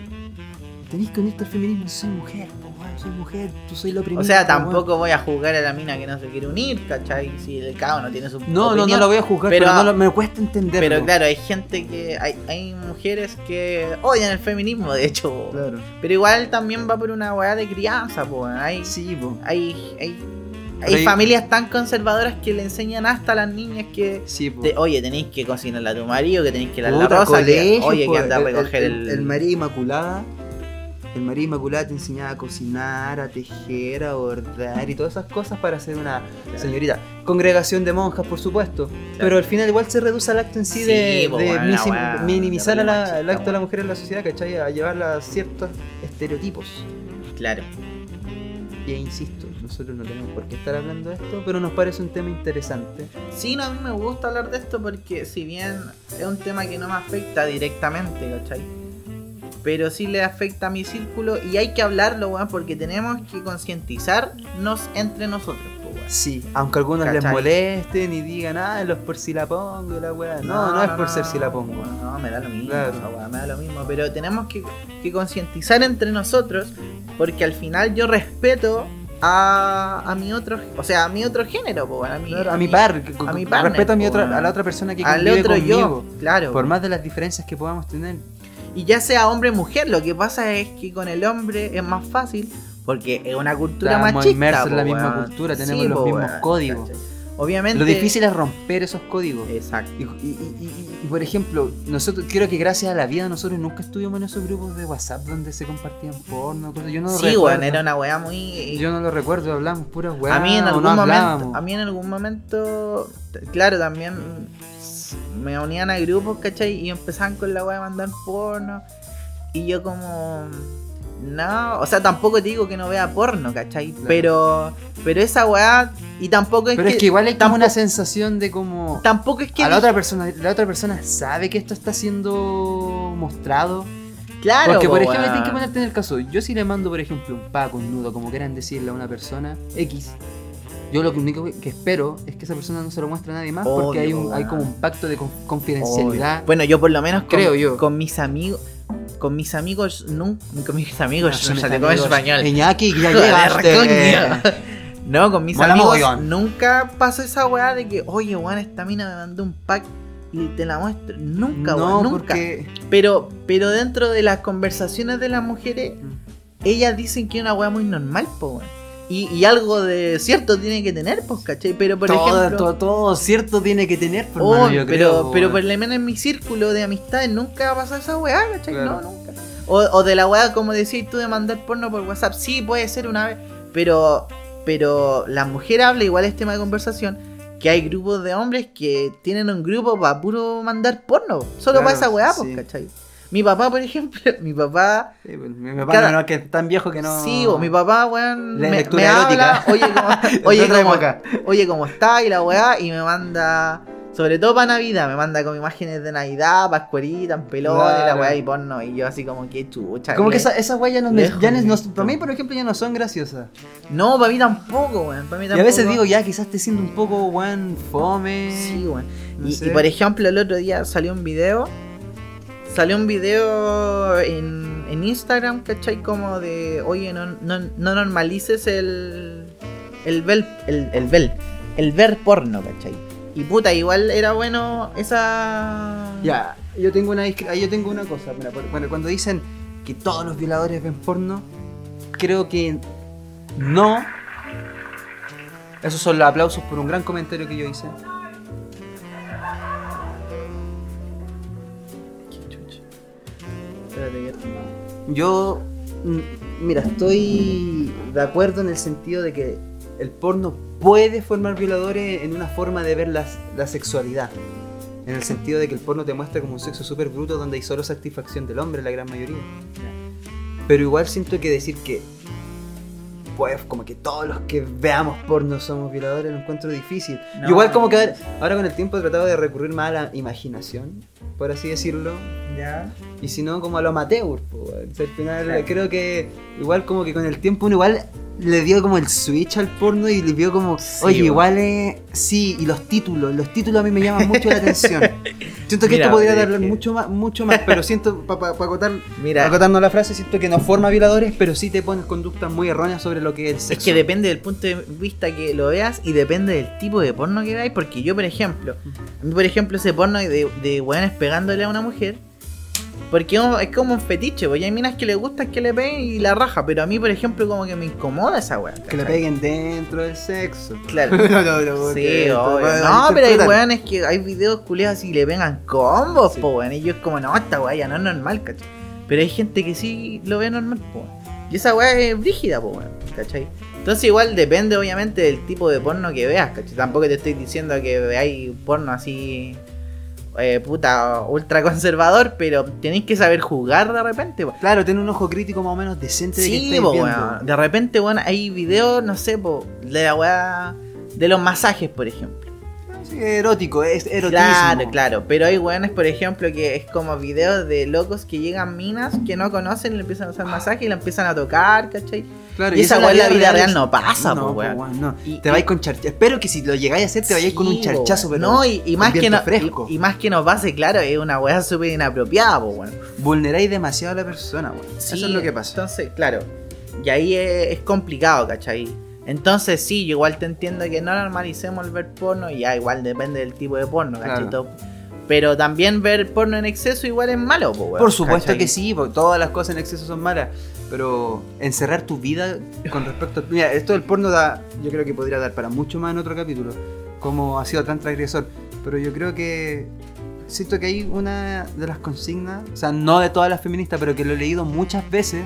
tenéis que unirte al feminismo si soy mujer, pues, soy mujer, tú soy la O oprimida. sea, tampoco voy a juzgar a la mina que no se quiere unir, ¿cachai? Si el cada uno tiene su No, no, no la voy a juzgar, pero- pero, no lo- me cuesta entenderlo. Pero claro, hay gente que. Hay, hay mujeres que odian el feminismo, de hecho. Claro. Pero igual también va por una weá de crianza, pues. Hay, Sí, po. hay, hay, hay familias tan conservadoras que le enseñan hasta a las niñas que. Sí, po. de, oye, tenéis que cocinarle a tu marido, que tenéis que lavar la Puta, rosa, que- oye, po, que anda a recoger el. el, el María Inmaculada. El María Inmaculada te enseñaba a cocinar, a tejer, a bordar y todas esas cosas para ser una señorita. Congregación de monjas, por supuesto. Pero al final igual se reduce al acto en sí, Sí, de, po, de bueno, la minimizar el acto de la mujer en la sociedad, ¿cachai? A llevarla a ciertos estereotipos. Claro. Y insisto, nosotros no tenemos por qué estar hablando de esto, pero nos parece un tema interesante. Sí, no, a mí me gusta hablar de esto porque si bien es un tema que no me afecta directamente, ¿cachai? Pero sí le afecta a mi círculo y hay que hablarlo, weón, porque tenemos que concientizarnos entre nosotros, weón. Sí, aunque algunos les molesten y digan, ah, los por si la pongo y la weá. No, no, es por ser si la pongo. No, no, me da lo mismo, Claro. weá, me da lo mismo. Pero tenemos que, que concientizar entre nosotros porque al final yo respeto a, a mi otro, o sea, a mi otro género, po, weón, a mi, Claro, a mi par, a mi partner, respeto a mi po, otra, weón. a la otra persona que al convive otro conmigo. yo, claro. Por más de las diferencias que podamos tener. Y ya sea hombre o mujer, lo que pasa es que con el hombre es más fácil porque es una cultura Estamos machista. inmersos en la misma weón. cultura, tenemos los po, mismos weón, códigos. ¿cachai? obviamente. Lo difícil es romper esos códigos. Exacto. Y, y- y- y- y, por ejemplo, nosotros creo que gracias a la vida nosotros nunca estuvimos en esos grupos de WhatsApp donde se compartían porno, cosas. Yo no lo sí, recuerdo. weón, era una weá muy. Yo no lo recuerdo, hablamos puras weas. a mí en algún no momento. hablábamos. A mí en algún momento. Claro, también. Me unían a grupos, ¿cachai? Y empezaban con la weá de mandar porno. Y yo como. No, o sea, tampoco te digo que no vea porno, ¿cachai? Claro. Pero. Pero esa weá. Y tampoco es Pero que. es que igual hay como una sensación de como. Tampoco es que. A la otra persona, la otra persona sabe que esto está siendo mostrado. Claro, Porque, por po, ejemplo, tienes que ponerte en el caso. Yo si le mando, por ejemplo, un pack, un nudo, como quieran decirle a una persona X. Yo lo único que espero es que esa persona no se lo muestre a nadie más porque hay, un, weón. hay como un pacto de con- confidencialidad. Obvio. Bueno, yo por lo menos con, Creo yo. con mis amigos. Con mis amigos, nunca. Con mis amigos, Son o sea, mis te comes amigos. español. Iñaki, ya llegaste. No, con mis amigos nunca pasó esa weá de que, oye, weón, esta mina me mandó un pack y te la muestro. Nunca, no, weón, nunca. porque. Pero, pero dentro de las conversaciones de las mujeres, ellas dicen que es una weá muy normal, po, weón. Y, y algo de cierto tiene que tener, pues, ¿cachai? Pero por todo, ejemplo. todo, todo cierto tiene que tener, por Oh, hermano, yo pero, creo, pero por lo menos en mi círculo de amistades nunca ha pasado esa weá, ¿cachai? Claro. No, nunca. O, o de la weá, como decías tú, de mandar porno por WhatsApp. Sí, puede ser una vez. Pero, pero la mujer habla, igual es tema de conversación, que hay grupos de hombres que tienen un grupo para puro mandar porno. Solo Claro, para esa weá, pues, sí. ¿cachai? Mi papá, por ejemplo, mi papá... Sí, pues, mi papá Cada- no, no, que es tan viejo que no. Sí, o mi papá, weón, me, me habla, oye, cómo, oye, época. oye, ¿cómo está? Y la weá, y me manda, sobre todo para Navidad, me manda con imágenes de Navidad, pascuerita, en pelón, y la Claro. weá, y porno, y yo así como que chucha. Como que le- esa- esas weas ya no, me- ya no- para mí, por ejemplo, ya no son graciosas. No, para mí tampoco, weón, para mí Y a veces digo, ya quizás esté siendo un poco, weón, fome. Sí, weón. no Y, sé. y, por ejemplo, el otro día salió un video, salió un video en, en Instagram, ¿cachai? Como de, oye, no, no, no normalices el, el, ver, el, el, ver, el ver porno, ¿cachai? Y puta, igual era bueno esa... Ya, yo tengo una, ahí yo tengo una cosa. Mira, bueno, cuando dicen que todos los violadores ven porno, creo que no. Esos son los aplausos por un gran comentario que yo hice. Espérate Yo, mm, mira, estoy de acuerdo en el sentido de que el porno puede formar violadores en una forma de ver las- la sexualidad. En el sentido de que el porno te muestra como un sexo súper bruto donde hay solo satisfacción del hombre, la gran mayoría. Pero igual siento que decir que, pues, como que todos los que veamos porno somos violadores, lo encuentro difícil. No, igual como que ahora, ahora con el tiempo he tratado de recurrir más a la imaginación, por así decirlo. Ya. Y si no, como a lo amateur, po. O sea, al final Claro. creo que igual como que con el tiempo uno igual le dio como el switch al porno y le vio como, Sí, oye, igual es... Sí, y los títulos, los títulos a mí me llaman mucho la atención. Siento que Mira, esto podría es darle que- mucho más, mucho más, pero siento, para acotar, Mira, acotando la frase, siento que no forma violadores, pero sí te pones conductas muy erróneas sobre lo que es el Es sexo. que depende del punto de vista que lo veas y depende del tipo de porno que veáis. Porque yo, por ejemplo, a mí, por ejemplo, ese porno de, de weones pegándole a una mujer. Porque es es como un fetiche, porque hay minas que le gustan que le peguen y la raja. Pero a mí, por ejemplo, como que me incomoda esa weá. Que le peguen dentro del sexo. Claro. No, no, no, Sí, obvio. No, pero hay interpretar. weones que hay videos culiados y le pegan combos, Sí. po, weón. Y yo es como, no, esta weá ya no es normal, ¿cachai? Pero hay gente que sí lo ve normal, po. weón. Y esa weá es brígida, po, weón, ¿cachai? Entonces igual depende obviamente del tipo de porno que veas, ¿cachai? Tampoco te estoy diciendo que veáis porno así, eh, puta, ultra conservador, pero tenéis que saber jugar de repente, po. Claro, tiene un ojo crítico más o menos decente de que Sí, po, weón. De repente, weón, hay videos, no sé, po, de la weá, de los masajes, por ejemplo. Sí, erótico, es erotismo. Claro, claro, pero hay weones, por ejemplo, que es como videos de locos que llegan minas que no conocen y le empiezan a hacer masaje y la empiezan a tocar, ¿cachai? Claro, Y esa weá en la vida real es- no pasa, no, po, weón. no. Y- te vais con charchazo. Espero que si lo llegáis a hacer, te vayáis con un Sí, charchazo, pero. No, y, y más que no, fresco. y, y más que nos pase, claro, es una weá súper inapropiada, po, weón. Vulneráis demasiado a la persona, weón. Eso Sí, es lo que pasa. Entonces, claro. Y ahí es, es complicado, ¿cachai? Entonces, sí, yo igual te entiendo que no normalicemos el ver porno, y ya igual depende del tipo de porno, ¿cachai? Claro. Pero también ver porno en exceso igual es malo, po, weón, Por supuesto ¿cachai? que sí, porque todas las cosas en exceso son malas. Pero encerrar tu vida con respecto a. Mira, esto del porno da. Yo creo que podría dar para mucho más en otro capítulo. cómo ha sido tan transgresor. Pero yo creo que siento que hay una de las consignas, o sea, no de todas las feministas, pero que lo he leído muchas veces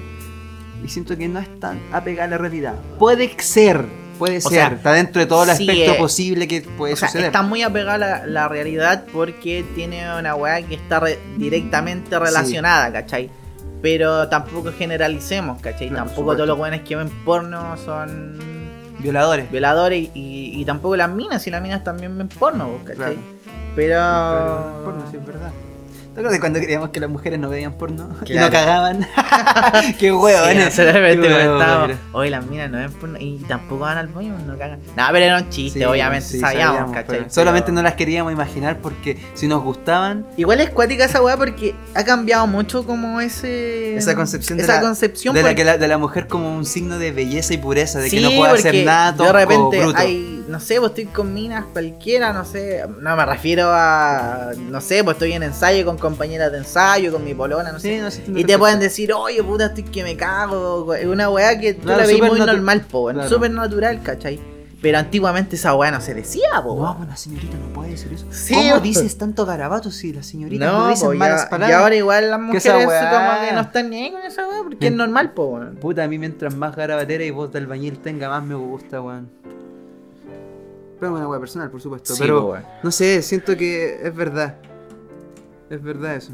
y siento que no es tan apegada a la realidad. Puede ser, puede ser, sea, está dentro de todo el sí, aspecto eh, posible que puede O sea, suceder. está muy apegada a la, la realidad porque tiene una weá que está re- directamente relacionada, ¿cachai? Pero tampoco generalicemos, ¿cachai? Claro, tampoco todos los weones que ven porno son Violadores. violadores y, y tampoco las minas, y las minas también ven porno, ¿cachai? Claro. Pero... Porno, sí, es verdad. ¿Te acuerdas cuando creíamos que las mujeres no veían porno? Y no cagaban. Qué Sí, huevones. mira. Hoy las minas no ven porno y tampoco van al baño, no cagan. No, pero era un chiste, Sí, obviamente sí, sabíamos, pero ¿cachai? Solamente no las queríamos imaginar porque si nos gustaban, Igual es cuática esa weá porque ha cambiado mucho como ese... Esa concepción de esa la- concepción de la, porque- que la, de la mujer como un signo de belleza y pureza, de que Sí, no puede hacer nada De tosco, repente bruto. hay, no sé, pues estoy con minas cualquiera, no sé, no me refiero a, no sé, pues estoy en ensayo con compañeras de ensayo, con mi polona, no sé. No, Y te pueden decir, oye puta, estoy que me cago. Es una weá que tú Claro, la veis muy normal, po, Claro. súper natural, ¿cachai? Pero antiguamente esa weá no se decía, po. No, pues la señorita no puede decir eso. Sí, ¿Cómo dices tanto garabato si la señorita no, No, dice po, malas ya- palabras? y ahora igual las Que mujeres weá- como que no están ni ahí con esa weá porque es normal, po, weón. Puta, a mí mientras más garabatera y voz de albañil tenga, más me gusta, weón. Pero es una weá personal, por supuesto. Sí, pero, po, no sé, siento que es verdad. Es verdad eso.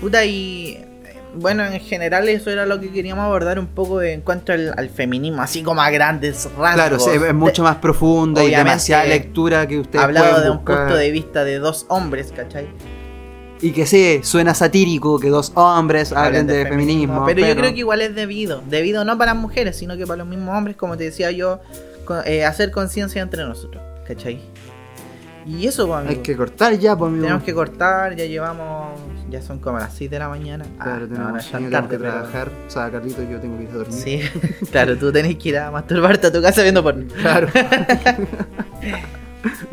Puta, y eh, bueno, en general eso era lo que queríamos abordar un poco en cuanto al, al feminismo, así como a grandes rasgos. Claro, sí, es mucho más profunda y demasiada lectura que ustedes Hablado pueden de un punto de vista de dos hombres, ¿cachai? Y que sí, suena satírico que dos hombres hablen de, feminismo. Pero, yo creo que igual es debido. Debido no para las mujeres, sino que para los mismos hombres, como te decía yo, eh, hacer conciencia entre nosotros, ¿cachai? Y eso, pues, Hay amigo. que cortar ya, pues, amigo. Tenemos que cortar, ya llevamos. Ya son como las 6 de la mañana. Ah, Claro, no, tenemos no tenemos que tarde, pero- trabajar. O sea, Carlito, yo tengo que ir a dormir. Sí, claro, tú tenés que ir a masturbarte a tu casa viendo porno. Claro.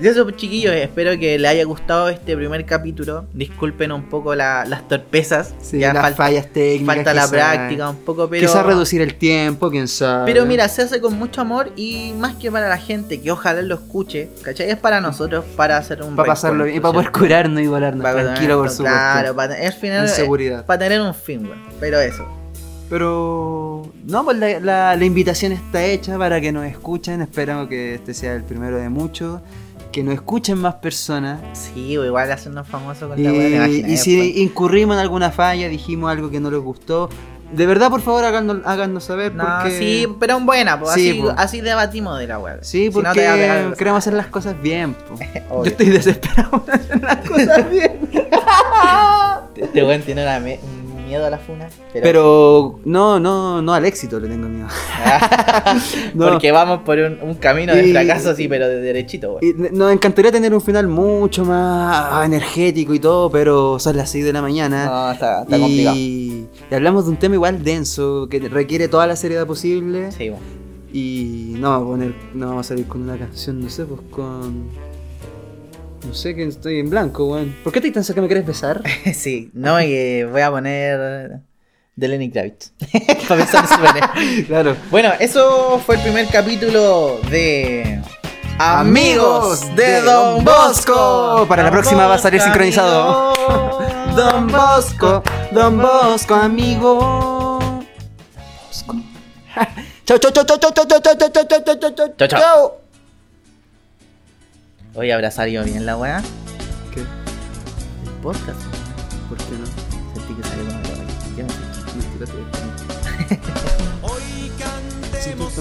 Y eso, pues, chiquillos, espero que les haya gustado este primer capítulo. Disculpen un poco la- las torpezas. Sí, ya las falta, fallas técnicas. falta la práctica un poco, pero. Quizás reducir el tiempo, quién sabe. Pero mira, se hace con mucho amor y más que para la gente que ojalá lo escuche, ¿cachai? Es para nosotros, para hacer un Para pasarlo bien y para poder curarnos y volarnos Para tranquilo, por supuesto. Claro, para, al final, seguridad. para tener un fin, güey. Pero eso. Pero no, pues la, la- la invitación está hecha para que nos escuchen. Esperamos que este sea el primero de muchos. Que nos escuchen más personas. Sí, o igual hacernos famosos con la te imaginas, y si después. incurrimos en alguna falla, dijimos algo que no les gustó. De verdad, por favor, háganos, háganos saber. No, porque... sí, pero en buena, pues Sí, así, así debatimos de la web. Sí, Si no porque pegar- queremos hacer las cosas bien. po. Yo estoy desesperado por hacer las cosas bien. Este weón tiene una me- miedo a la funa. Pero, Pero no, no, no al éxito le tengo miedo. No. Porque vamos por un, un camino de Y- fracaso, sí, pero de derechito. Y nos encantaría tener un final mucho más energético y todo, pero son las 6 de la mañana. No, está, está y, complicado. y hablamos de un tema igual denso, que requiere toda la seriedad posible. Sí, weón. Y no vamos a poner, no vamos a salir con una canción, no sé, pues con. No sé que estoy en blanco, weón. ¿Por qué te tan que me quieres besar? sí, no, y eh, voy a poner de Lenny Kravitz. Para pensar en Super claro. Bueno, eso fue el primer capítulo de Amigos de Don Bosco. Para la próxima va a salir sincronizado. amigo. Don Bosco, Don Bosco, amigo. Bosco. Chau, chau, chau, chau, chau, chau, chau, chau, chau, chau, chau, Hoy habrá salido bien la weá. ¿Qué? El podcast. ¿Por qué no? Sentí que salió como la weá. Hoy cantemos